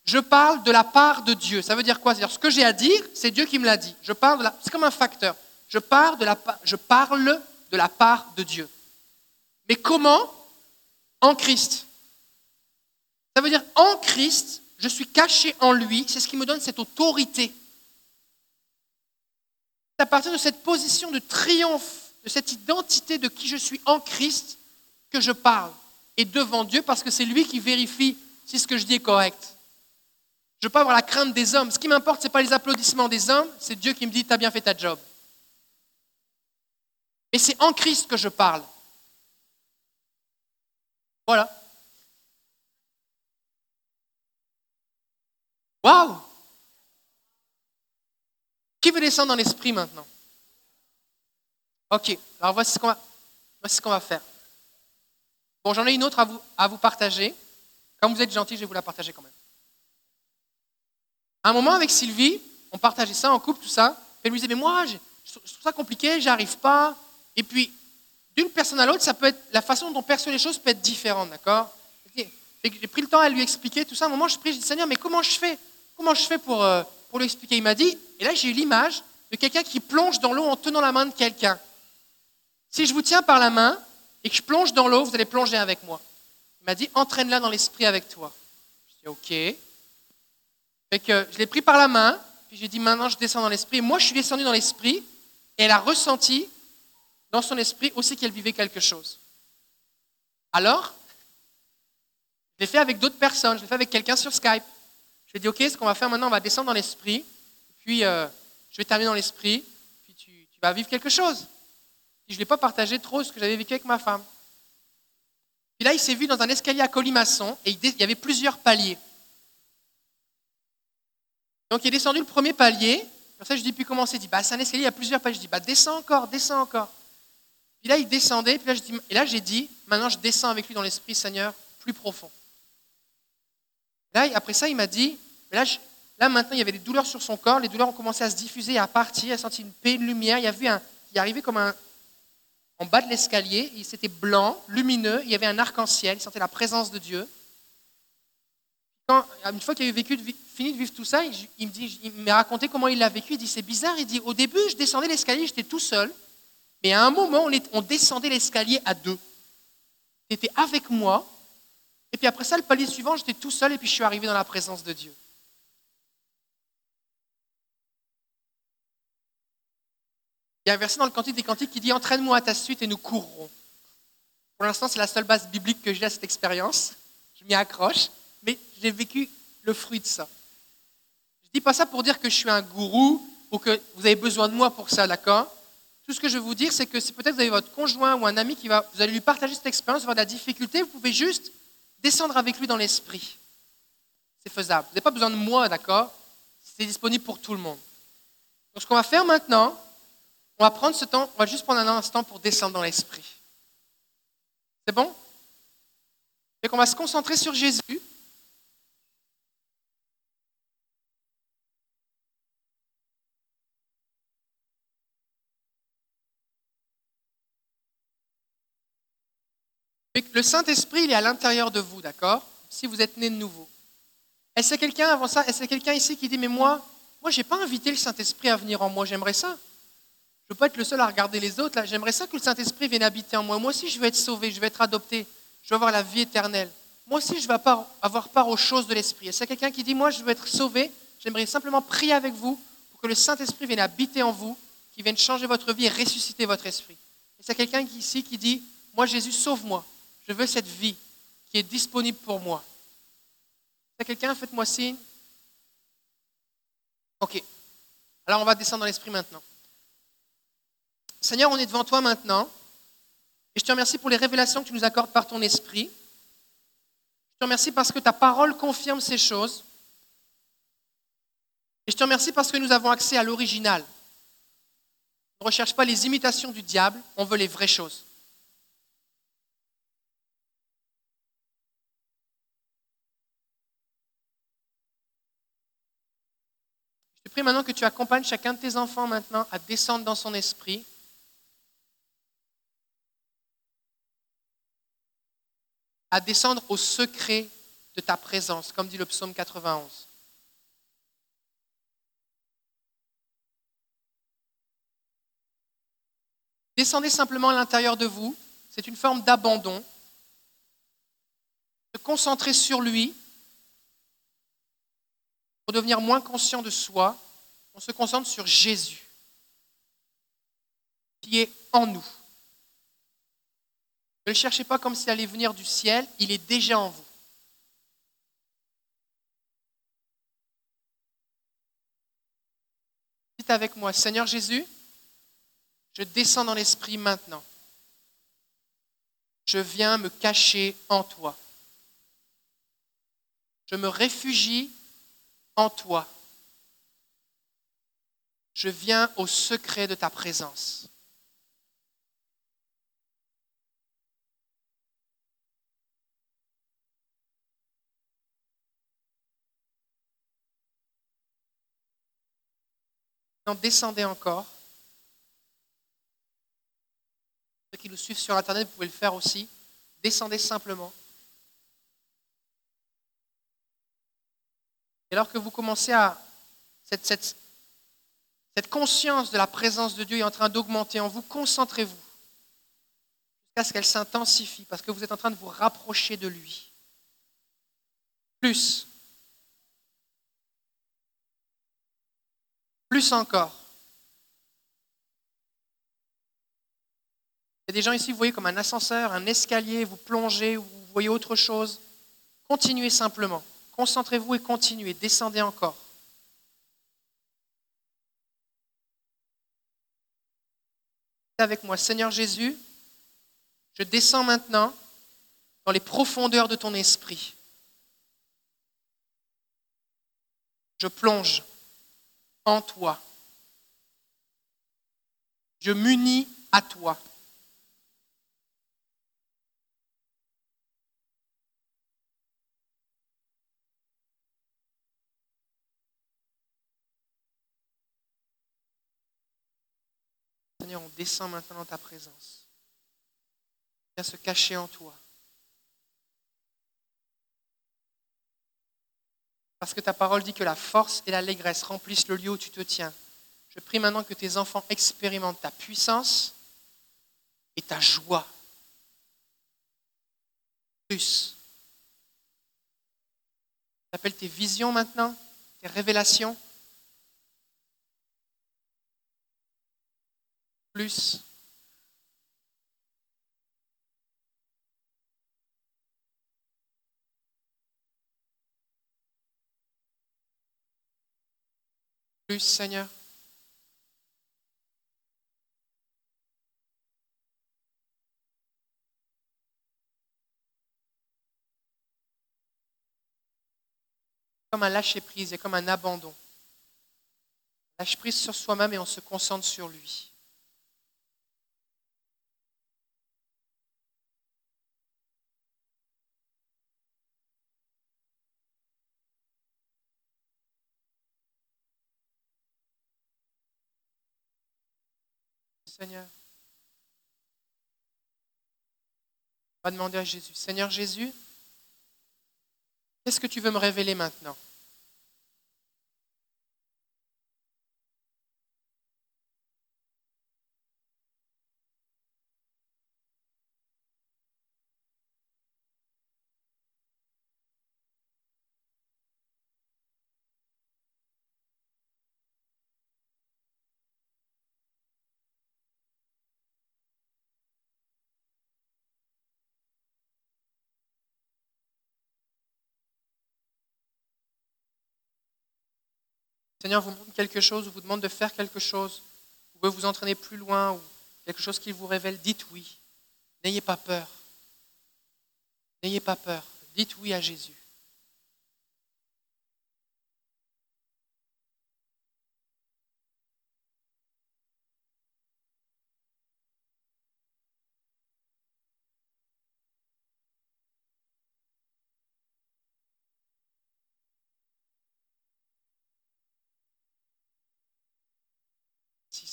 je parle de la part de Dieu. Ça veut dire quoi? C'est-à-dire ce que j'ai à dire, c'est Dieu qui me l'a dit. Je parle la... C'est comme un facteur. Je parle, de la... je parle de la part de Dieu. Mais comment? En Christ. Ça veut dire en Christ, je suis caché en lui, c'est ce qui me donne cette autorité. C'est à partir de cette position de triomphe, de cette identité de qui je suis en Christ, que je parle. Et devant Dieu, parce que c'est lui qui vérifie si ce que je dis est correct. Je ne veux pas avoir la crainte des hommes. Ce qui m'importe, ce n'est pas les applaudissements des hommes, c'est Dieu qui me dit, tu as bien fait ta job. Et c'est en Christ que je parle. Voilà. Waouh Qui veut descendre dans l'esprit maintenant? Ok, alors voici ce qu'on va, faire. Bon, j'en ai une autre à vous, à vous partager. Comme vous êtes gentil, je vais vous la partager quand même. À un moment avec Sylvie, on partageait ça en couple, tout ça. Elle me disait, mais moi, je trouve ça compliqué, j'arrive pas. Et puis, d'une personne à l'autre, ça peut être la façon dont on perçoit les choses peut être différente, d'accord? J'ai pris le temps à lui expliquer tout ça. À un moment, je prie, je dis Seigneur, mais comment je fais? Comment je fais pour, euh, pour lui expliquer Il m'a dit, et là j'ai eu l'image de quelqu'un qui plonge dans l'eau en tenant la main de quelqu'un. Si je vous tiens par la main et que je plonge dans l'eau, vous allez plonger avec moi. Il m'a dit, entraîne-la dans l'esprit avec toi. Je dis, ok. Fait que je l'ai pris par la main, puis j'ai dit, maintenant je descends dans l'esprit. Moi, je suis descendu dans l'esprit, et elle a ressenti dans son esprit aussi qu'elle vivait quelque chose. Alors, je l'ai fait avec d'autres personnes, je l'ai fait avec quelqu'un sur Skype. Je lui ai dit, OK, ce qu'on va faire maintenant, on va descendre dans l'esprit, puis euh, je vais terminer dans l'esprit, puis tu, vas vivre quelque chose. je ne l'ai pas partagé trop ce que j'avais vécu avec ma femme. Puis là, il s'est vu dans un escalier à colimaçon, et il y avait plusieurs paliers. Donc il est descendu le premier palier, pour ça je dis, puis comment c'est dit, bah, c'est un escalier, il y a plusieurs paliers. Je dis, bah, descends encore, descends encore. Puis là, il descendait, puis là, et là, j'ai dit, maintenant, je descends avec lui dans l'esprit, Seigneur, plus profond. Là, après ça, il m'a dit, là, maintenant, il y avait des douleurs sur son corps, les douleurs ont commencé à se diffuser, à partir, il a senti une paix, une lumière, il a vu un, il arrivait comme un, en bas de l'escalier, c'était blanc, lumineux, il y avait un arc-en-ciel, il sentait la présence de Dieu. Une fois qu'il avait vécu, fini de vivre tout ça, il, il me il m'a raconté comment il l'a vécu. Il dit c'est bizarre. Il dit au début, je descendais l'escalier, j'étais tout seul. Et à un moment, on, descendait l'escalier à deux. Tu étais avec moi. Et puis après ça, le palier suivant, j'étais tout seul et puis je suis arrivé dans la présence de Dieu. Il y a un verset dans le Cantique des Cantiques qui dit Entraîne-moi à ta suite et nous courrons. Pour l'instant, c'est la seule base biblique que j'ai à cette expérience. Je m'y accroche, mais j'ai vécu le fruit de ça. Je ne dis pas ça pour dire que je suis un gourou ou que vous avez besoin de moi pour ça, d'accord? Tout ce que je veux vous dire, c'est que si peut-être vous avez votre conjoint ou un ami qui va, vous allez lui partager cette expérience, avoir de la difficulté, vous pouvez juste descendre avec lui dans l'esprit. C'est faisable. Vous n'avez pas besoin de moi, d'accord? C'est disponible pour tout le monde. Donc ce qu'on va faire maintenant, on va prendre ce temps, on va juste prendre un instant pour descendre dans l'esprit. C'est bon? Et qu'on va se concentrer sur Jésus. Le Saint-Esprit, il est à l'intérieur de vous, d'accord? Si vous êtes né de nouveau. Est-ce que quelqu'un avant ça? Est-ce quelqu'un ici qui dit Mais moi, moi, je n'ai pas invité le Saint-Esprit à venir en moi, j'aimerais ça. Je ne veux pas être le seul à regarder les autres. J'aimerais ça que le Saint-Esprit vienne habiter en moi. Moi aussi, je veux être sauvé, je veux être adopté, je veux avoir la vie éternelle. Moi aussi, je veux avoir part aux choses de l'Esprit. Y a quelqu'un qui dit Moi, je veux être sauvé, j'aimerais simplement prier avec vous pour que le Saint-Esprit vienne habiter en vous, qu'il vienne changer votre vie et ressusciter votre esprit. Y a quelqu'un ici qui dit Moi, Jésus, sauve-moi je veux cette vie qui est disponible pour moi. C'est quelqu'un, faites-moi signe. Ok. Alors on va descendre dans l'esprit maintenant. Seigneur, on est devant toi maintenant. Et je te remercie pour les révélations que tu nous accordes par ton esprit. Je te remercie parce que ta parole confirme ces choses. Et je te remercie parce que nous avons accès à l'original. On ne recherche pas les imitations du diable, on veut les vraies choses. prie maintenant que tu accompagnes chacun de tes enfants maintenant à descendre dans son esprit. À descendre au secret de ta présence, comme dit le psaume 91. Descendez simplement à l'intérieur de vous. c'est une forme d'abandon, se concentrer sur lui pour devenir moins conscient de soi. On se concentre sur Jésus, qui est en nous. Ne le cherchez pas comme s'il allait venir du ciel, il est déjà en vous. Dites avec moi, Seigneur Jésus, je descends dans l'esprit maintenant. Je viens me cacher en toi. Je me réfugie en toi. Je viens au secret de ta présence. Descendez encore. Ceux qui nous suivent sur Internet, vous pouvez le faire aussi. Descendez simplement. Et alors que vous commencez à... Cette, cette, cette conscience de la présence de Dieu est en train d'augmenter en vous, concentrez-vous jusqu'à ce qu'elle s'intensifie, parce que vous êtes en train de vous rapprocher de lui. Plus. Plus encore. Il y a des gens ici, vous voyez comme un ascenseur, un escalier, vous plongez, ou vous voyez autre chose. Continuez simplement. Concentrez-vous et continuez. Descendez encore. Avec moi, Seigneur Jésus, je descends maintenant dans les profondeurs de ton esprit. Je plonge en toi. Je m'unis à toi. Seigneur, on descend maintenant dans ta présence. Viens se cacher en toi. Parce que ta parole dit que la force et l'allégresse remplissent le lieu où tu te tiens. Je prie maintenant que tes enfants expérimentent ta puissance et ta joie. Plus. J'appelle tes visions maintenant, tes révélations. Plus. Plus, Seigneur. Comme un lâcher-prise et comme un abandon. Lâche prise sur soi-même et on se concentre sur lui. Seigneur. On va demander à Jésus, Seigneur Jésus, qu'est-ce que tu veux me révéler maintenant? Seigneur vous montre quelque chose ou vous demande de faire quelque chose, vous pouvez vous entraîner plus loin ou quelque chose qui vous révèle, dites oui. N'ayez pas peur. N'ayez pas peur. Dites oui à Jésus.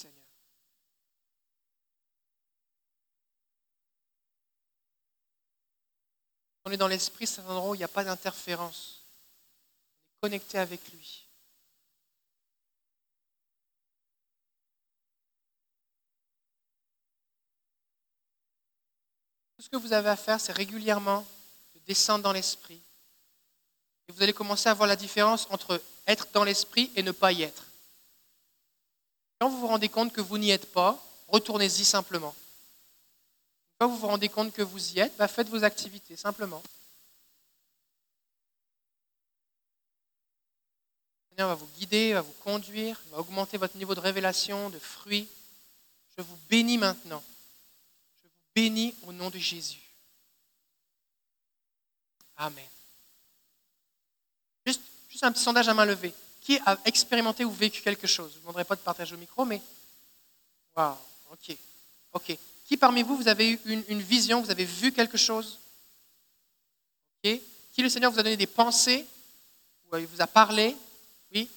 Seigneur. On est dans l'esprit, c'est un endroit où il n'y a pas d'interférence. On est connecté avec lui. Tout ce que vous avez à faire, c'est régulièrement de descendre dans l'esprit. Et vous allez commencer à voir la différence entre être dans l'esprit et ne pas y être. Quand vous vous rendez compte que vous n'y êtes pas, retournez-y simplement. Quand vous vous rendez compte que vous y êtes, bah, faites vos activités simplement. Le Seigneur va vous guider, va vous conduire, va augmenter votre niveau de révélation, de fruits. Je vous bénis maintenant. Je vous bénis au nom de Jésus. Amen. Juste, juste un petit sondage à main levée. Qui a expérimenté ou vécu quelque chose? Je ne vous demanderai pas de partager au micro, mais... Waouh, ok. Ok. Qui parmi vous, vous avez eu une, vision, vous avez vu quelque chose? Qui le Seigneur vous a donné des pensées? Ou il vous a parlé? Oui.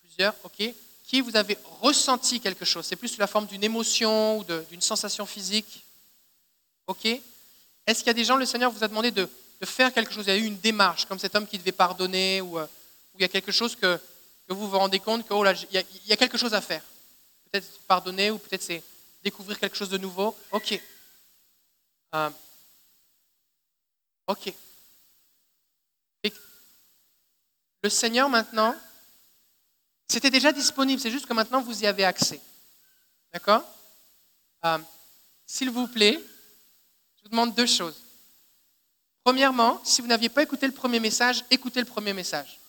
Plusieurs, ok. Qui vous avez ressenti quelque chose? C'est plus sous la forme d'une émotion ou d'une sensation physique? Ok. Est-ce qu'il y a des gens, le Seigneur vous a demandé de, faire quelque chose? Il y a eu une démarche, comme cet homme qui devait pardonner, ou, euh, il y a quelque chose que, vous vous rendez compte que, oh y a quelque chose à faire. Peut-être pardonner, ou peut-être c'est découvrir quelque chose de nouveau. Ok. Euh, ok. Le Seigneur maintenant, c'était déjà disponible, c'est juste que maintenant vous y avez accès. D'accord? Euh, S'il vous plaît, je vous demande deux choses. Premièrement, si vous n'aviez pas écouté le premier message, écoutez le premier message.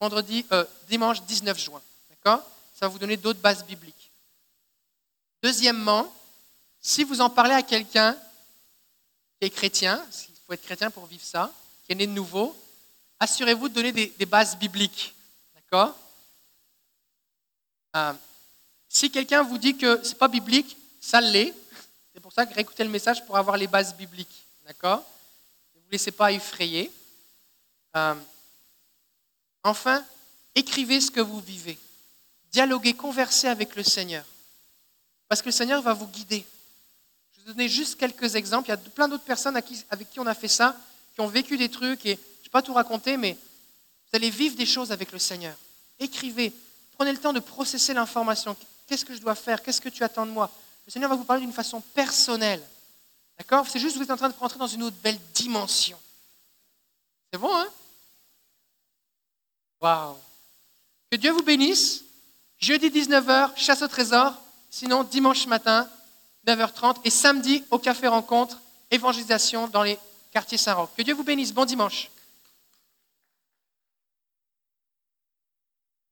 Vendredi, euh, dimanche 19 juin. D'accord? Ça va vous donner d'autres bases bibliques. Deuxièmement, si vous en parlez à quelqu'un qui est chrétien, il faut être chrétien pour vivre ça, qui est né de nouveau, assurez-vous de donner des, bases bibliques. D'accord? Euh, Si quelqu'un vous dit que ce n'est pas biblique, ça l'est. C'est pour ça que réécoutez le message pour avoir les bases bibliques. D'accord? Ne vous laissez pas effrayer. Euh, enfin, écrivez ce que vous vivez. Dialoguez, conversez avec le Seigneur. Parce que le Seigneur va vous guider. Je vais vous donner juste quelques exemples. Il y a plein d'autres personnes avec qui on a fait ça, qui ont vécu des trucs, et je ne vais pas tout raconter, mais vous allez vivre des choses avec le Seigneur. Écrivez. Prenez le temps de processer l'information. Qu'est-ce que je dois faire? Qu'est-ce que tu attends de moi? Le Seigneur va vous parler d'une façon personnelle. D'accord? C'est juste que vous êtes en train de rentrer dans une autre belle dimension. C'est bon, hein? Waouh Que Dieu vous bénisse. Jeudi 19h, chasse au trésor. Sinon, dimanche matin, 9h30. Et samedi, au café rencontre, évangélisation dans les quartiers Saint-Roch. Que Dieu vous bénisse. Bon dimanche.